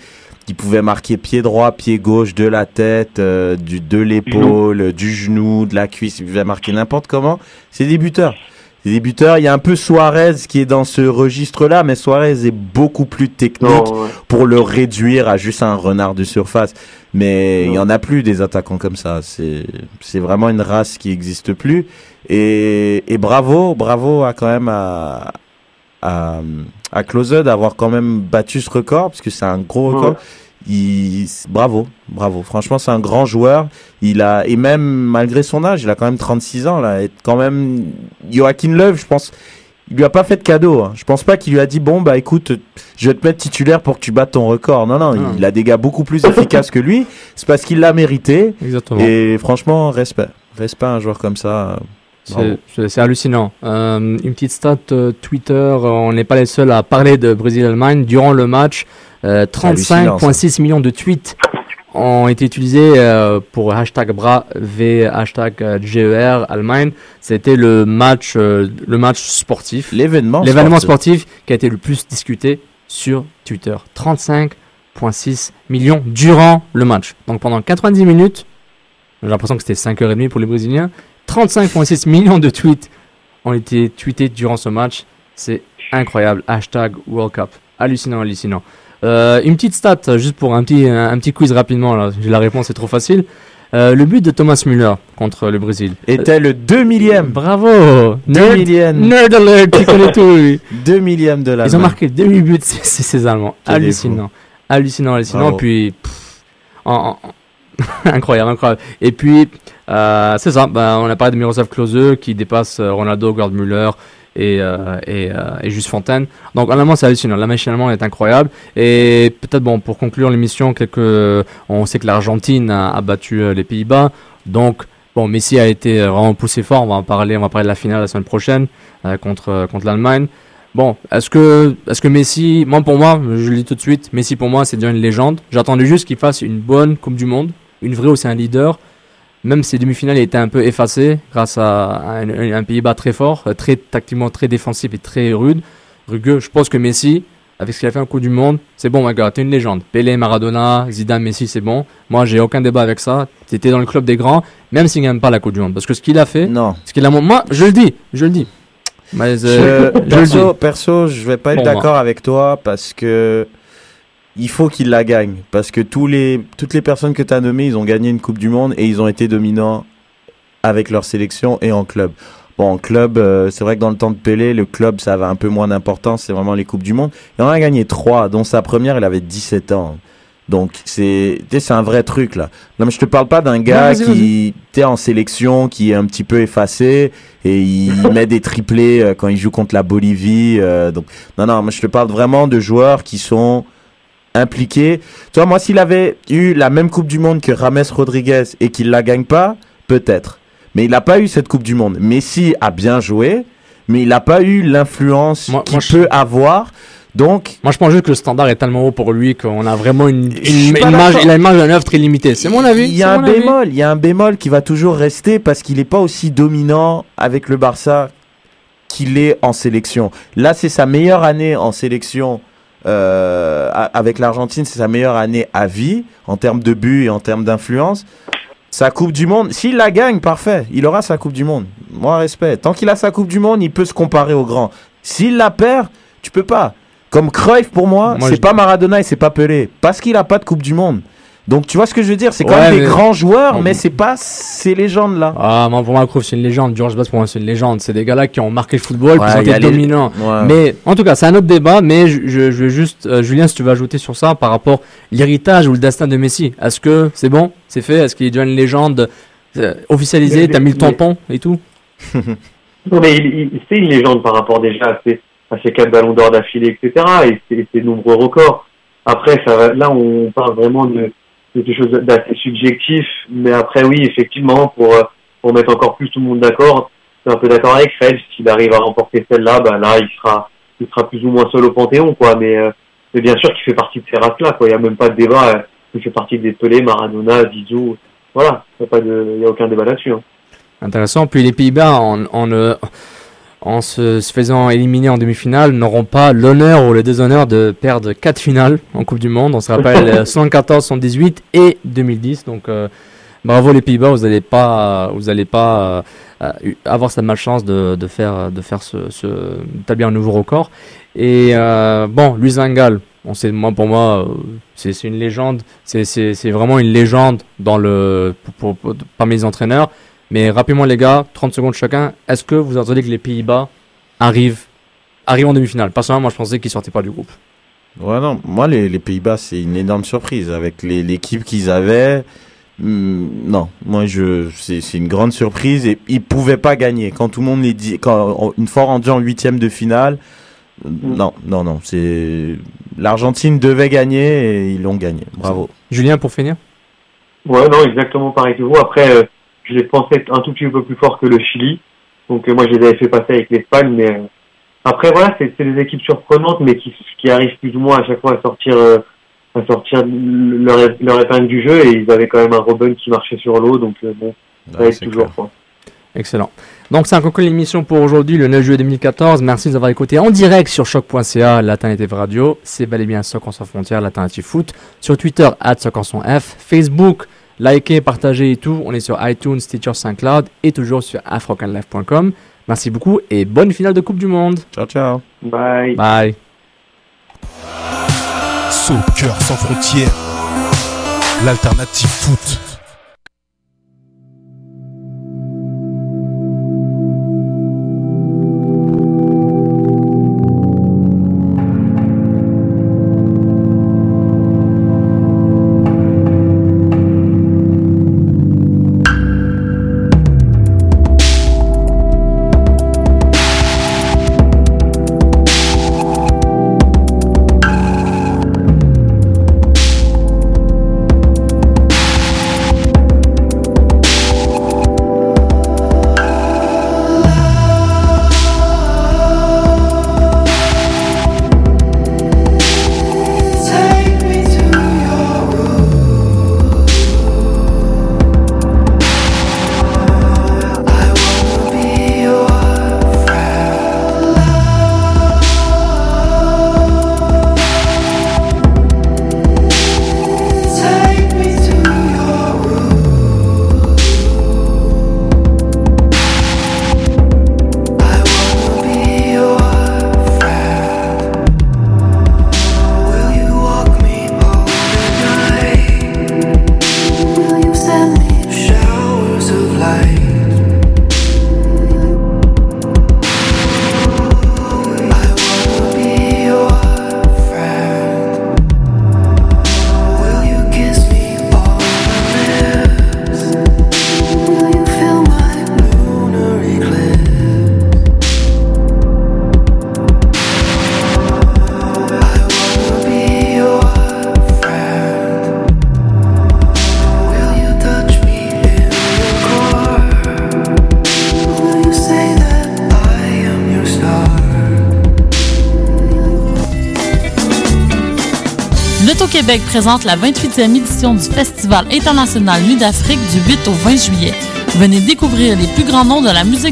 qui pouvaient marquer pied droit, pied gauche, de la tête, euh, du de l'épaule, du genou, de la cuisse. Ils pouvaient marquer n'importe comment. C'est des buteurs. C'est des buteurs. Il y a un peu Suarez qui est dans ce registre-là, mais Suarez est beaucoup plus technique Non, ouais. pour le réduire à juste un renard de surface. Mais il y en a plus des attaquants comme ça. C'est c'est vraiment une race qui existe plus. Et, et bravo, bravo à quand même à à, à d'avoir quand même battu ce record parce que c'est un gros record. Ouais. Il, bravo, bravo. Franchement, c'est un grand joueur. Il a et même malgré son âge, il a quand même 36 ans là. Et quand même, Joachim Löw, je pense, il lui a pas fait de cadeau. hein. Je pense pas qu'il lui a dit bon bah écoute, je vais te mettre titulaire pour que tu battes ton record. Non non, Ah. il a des gars beaucoup plus efficaces que lui. C'est parce qu'il l'a mérité. Exactement. Et franchement, respect, respect à un joueur comme ça. C'est- hallucinant. Euh, une petite stat euh, Twitter, euh, on n'est pas les seuls à parler de Brésil-Allemagne. Durant le match, euh, hallucinant, 35,6 millions de tweets ont été utilisés pour hashtag BRAV, hashtag euh, GER Allemagne. C'était le match, le match sportif, L'événement. l'événement sportif. sportif qui a été le plus discuté sur Twitter. 35,6 millions durant le match. Donc pendant 90 minutes, j'ai l'impression que c'était 5h30 pour les Brésiliens. 35,6 millions de tweets ont été tweetés durant ce match. C'est incroyable. Hashtag World Cup. Hallucinant, hallucinant. Euh, une petite stat, juste pour un petit, un, un petit quiz rapidement. Là. La réponse, c'est trop facile. Euh, le but de Thomas Müller contre le Brésil. Était le 2 millième. Bravo 2 Nerd, millième. nerd alert, tu connais tout. lui. 2 millième de la Ils ont marqué demi buts, c'est ces Allemands. Quel Hallucinant. Hallucinant, hallucinant. Bravo. Puis, pff, en- en- incroyable, incroyable. Et puis, euh, c'est ça. Ben, on a parlé de Miroslav Klose qui dépasse euh, Ronaldo, Gerd Müller et, euh, et, Juste Fontaine. Donc, en allemand, c'est hallucinant. La machine allemande est incroyable. Et peut-être, bon, pour conclure l'émission, on sait que l'Argentine a, battu les Pays-Bas. Donc, bon, Messi a été vraiment poussé fort. On va en parler, on va parler de la finale la semaine prochaine contre, contre l'Allemagne. Bon, est-ce que, est-ce que Messi, moi pour moi, je le dis tout de suite, Messi pour moi c'est déjà une légende. J'attendais juste qu'il fasse une bonne Coupe du Monde, une vraie où c'est un leader. Même si les demi-finales étaient un peu effacées grâce à un, un Pays-Bas très fort, euh, très tactiquement très défensif et très rude, rugueux. Je pense que Messi, avec ce qu'il a fait en Coupe du Monde, c'est bon, my gars, t'es une légende. Pelé, Maradona, Zidane, Messi, c'est bon. Moi, j'ai aucun débat avec ça. T'étais dans le club des grands, même s'il gagne pas la Coupe du Monde, parce que ce qu'il a fait, Non. ce qu'il a, moi, je le dis, je le dis. Mais, euh, Je, je le dis. perso, perso, je vais pas être Bon, d'accord avec toi parce que il faut qu'il la gagne. Parce que tous les, toutes les personnes que tu as nommées, ils ont gagné une Coupe du Monde et ils ont été dominants avec leur sélection et en club. Bon, en club, euh, c'est vrai que dans le temps de Pelé, le club, ça avait un peu moins d'importance. C'est vraiment les Coupes du Monde. Il en a gagné trois, dont sa première, il avait 17 ans. Donc, c'est c'est un vrai truc, là. Non, mais je te parle pas d'un gars qui était en sélection, qui est un petit peu effacé et il met des triplés euh, quand il joue contre la Bolivie. euh, donc, non, non, moi, je te parle vraiment de joueurs qui sont impliqués. Tu vois, moi, s'il avait eu la même Coupe du Monde que Rames Rodriguez et qu'il la gagne pas, peut-être. Mais il n'a pas eu cette Coupe du Monde. Messi a bien joué, mais il n'a pas eu l'influence Moi- qu'il moi, je- peut avoir. Donc, Moi, je pense juste que le standard est tellement haut pour lui qu'on a vraiment une, une, une marge, d'accord. il a une marge de manœuvre très limitée. C'est mon avis. Il y a un bémol, il y a un bémol qui va toujours rester parce qu'il n'est pas aussi dominant avec le Barça qu'il est en sélection. Là, c'est sa meilleure année en sélection euh, avec l'Argentine, c'est sa meilleure année à vie en termes de buts et en termes d'influence. Sa Coupe du Monde, s'il la gagne, parfait, il aura sa Coupe du Monde. Moi, respect. Tant qu'il a sa Coupe du Monde, il peut se comparer aux grands. S'il la perd, tu peux pas. Comme Cruyff, pour moi, Moi, c'est je- pas Maradona et c'est pas Pelé. Parce qu'il a pas de Coupe du Monde. Donc, tu vois ce que je veux dire? C'est quand Ouais, même des mais- grands joueurs, mais c'est pas ces légendes-là. Ah, moi, pour moi, Cruyff, c'est une légende. George Best, pour moi, c'est une légende. C'est des gars-là qui ont marqué le football, Ouais, qui ont été les- dominants. Ouais. Mais en tout cas, c'est un autre débat. Mais je, je, je veux juste, euh, Julien, si tu veux ajouter sur ça par rapport l'héritage ou le destin de Messi. Est-ce que c'est bon, c'est fait? Est-ce qu'il devient une légende euh, officialisée? T'as mis le mais- tampon et tout? Non, mais il, il- c'est une légende par rapport déjà à ses, à ses quatre ballons d'or d'affilée, etc. et ses, ses nombreux records. Après, ça là, on parle vraiment de quelque chose d'assez subjectif. Mais après, oui, effectivement, pour, euh, pour mettre encore plus tout le monde d'accord, suis un peu d'accord avec Fred. S'il arrive à remporter celle-là, bah là, il sera, il sera plus ou moins seul au Panthéon, quoi. Mais, euh, mais bien sûr qu'il fait partie de ces races-là, quoi. Il n'y a même pas de débat. euh, Il fait partie des Pelé, Maradona, Zizou. Voilà. Il n'y a pas de, a aucun débat là-dessus. hein. Intéressant. Puis les Pays-Bas, en, euh, en se, se faisant éliminer en demi-finale, n'auront pas l'honneur ou le déshonneur de perdre quatre finales en Coupe du Monde. On se rappelle euh, 74, 78 et 2010. Donc euh, bravo les Pays-Bas, vous n'allez pas, vous allez pas euh, euh, avoir cette malchance de, de faire, de faire ce, ce, d'établir un nouveau record. Et euh, bon, Luis Van Gaal, on sait, moi pour moi, c'est une légende. C'est- vraiment une légende dans le, pour, pour- pour- parmi les entraîneurs. Mais rapidement les gars, 30 secondes chacun, est-ce que vous entendez que les Pays-Bas arrivent, arrivent en demi-finale? Personnellement, moi je pensais qu'ils sortaient pas du groupe. Ouais, non, moi, les, les Pays-Bas, c'est une énorme surprise. Avec les- l'équipe qu'ils avaient, hmm, non, moi, je, c'est c'est une grande surprise et ils pouvaient pas gagner. Quand tout le monde les dit, quand, une fois rendu en huitième de finale, non, non, non, c'est, l'Argentine devait gagner et ils l'ont gagné. Bravo. Julien, pour finir? Ouais, non, exactement pareil que vous. Après, euh, je les pensais un tout petit peu plus fort que le Chili. Donc euh, moi, je les avais fait passer avec l'Espagne. Mais euh, après, voilà, c'est des équipes surprenantes, mais qui, qui arrivent plus ou moins à chaque fois à sortir, euh, à sortir leur, leur épingle du jeu. Et ils avaient quand même un Robin qui marchait sur l'eau. Donc bon, ça aide c'est toujours. Quoi. Excellent. Donc, c'est un conclu l'émission pour aujourd'hui, le 9 juillet 2014. Merci de nous avoir écoutés en direct sur choc.ca, l'alternative radio. C'est bel et bien Soc en sans frontières, l'alternative foot. Sur Twitter, at Soc en son F. Facebook, likez, partagez et tout. On est sur iTunes, Stitcher, SoundCloud et toujours sur afrocanlife.com. Merci beaucoup et bonne finale de Coupe du Monde. Ciao, ciao. Bye. Bye. Soccer sans frontières, l'alternative foot. Présente la 28e édition du Festival international Nuit d'Afrique du 8 au 20 juillet. Venez découvrir les plus grands noms de la musique du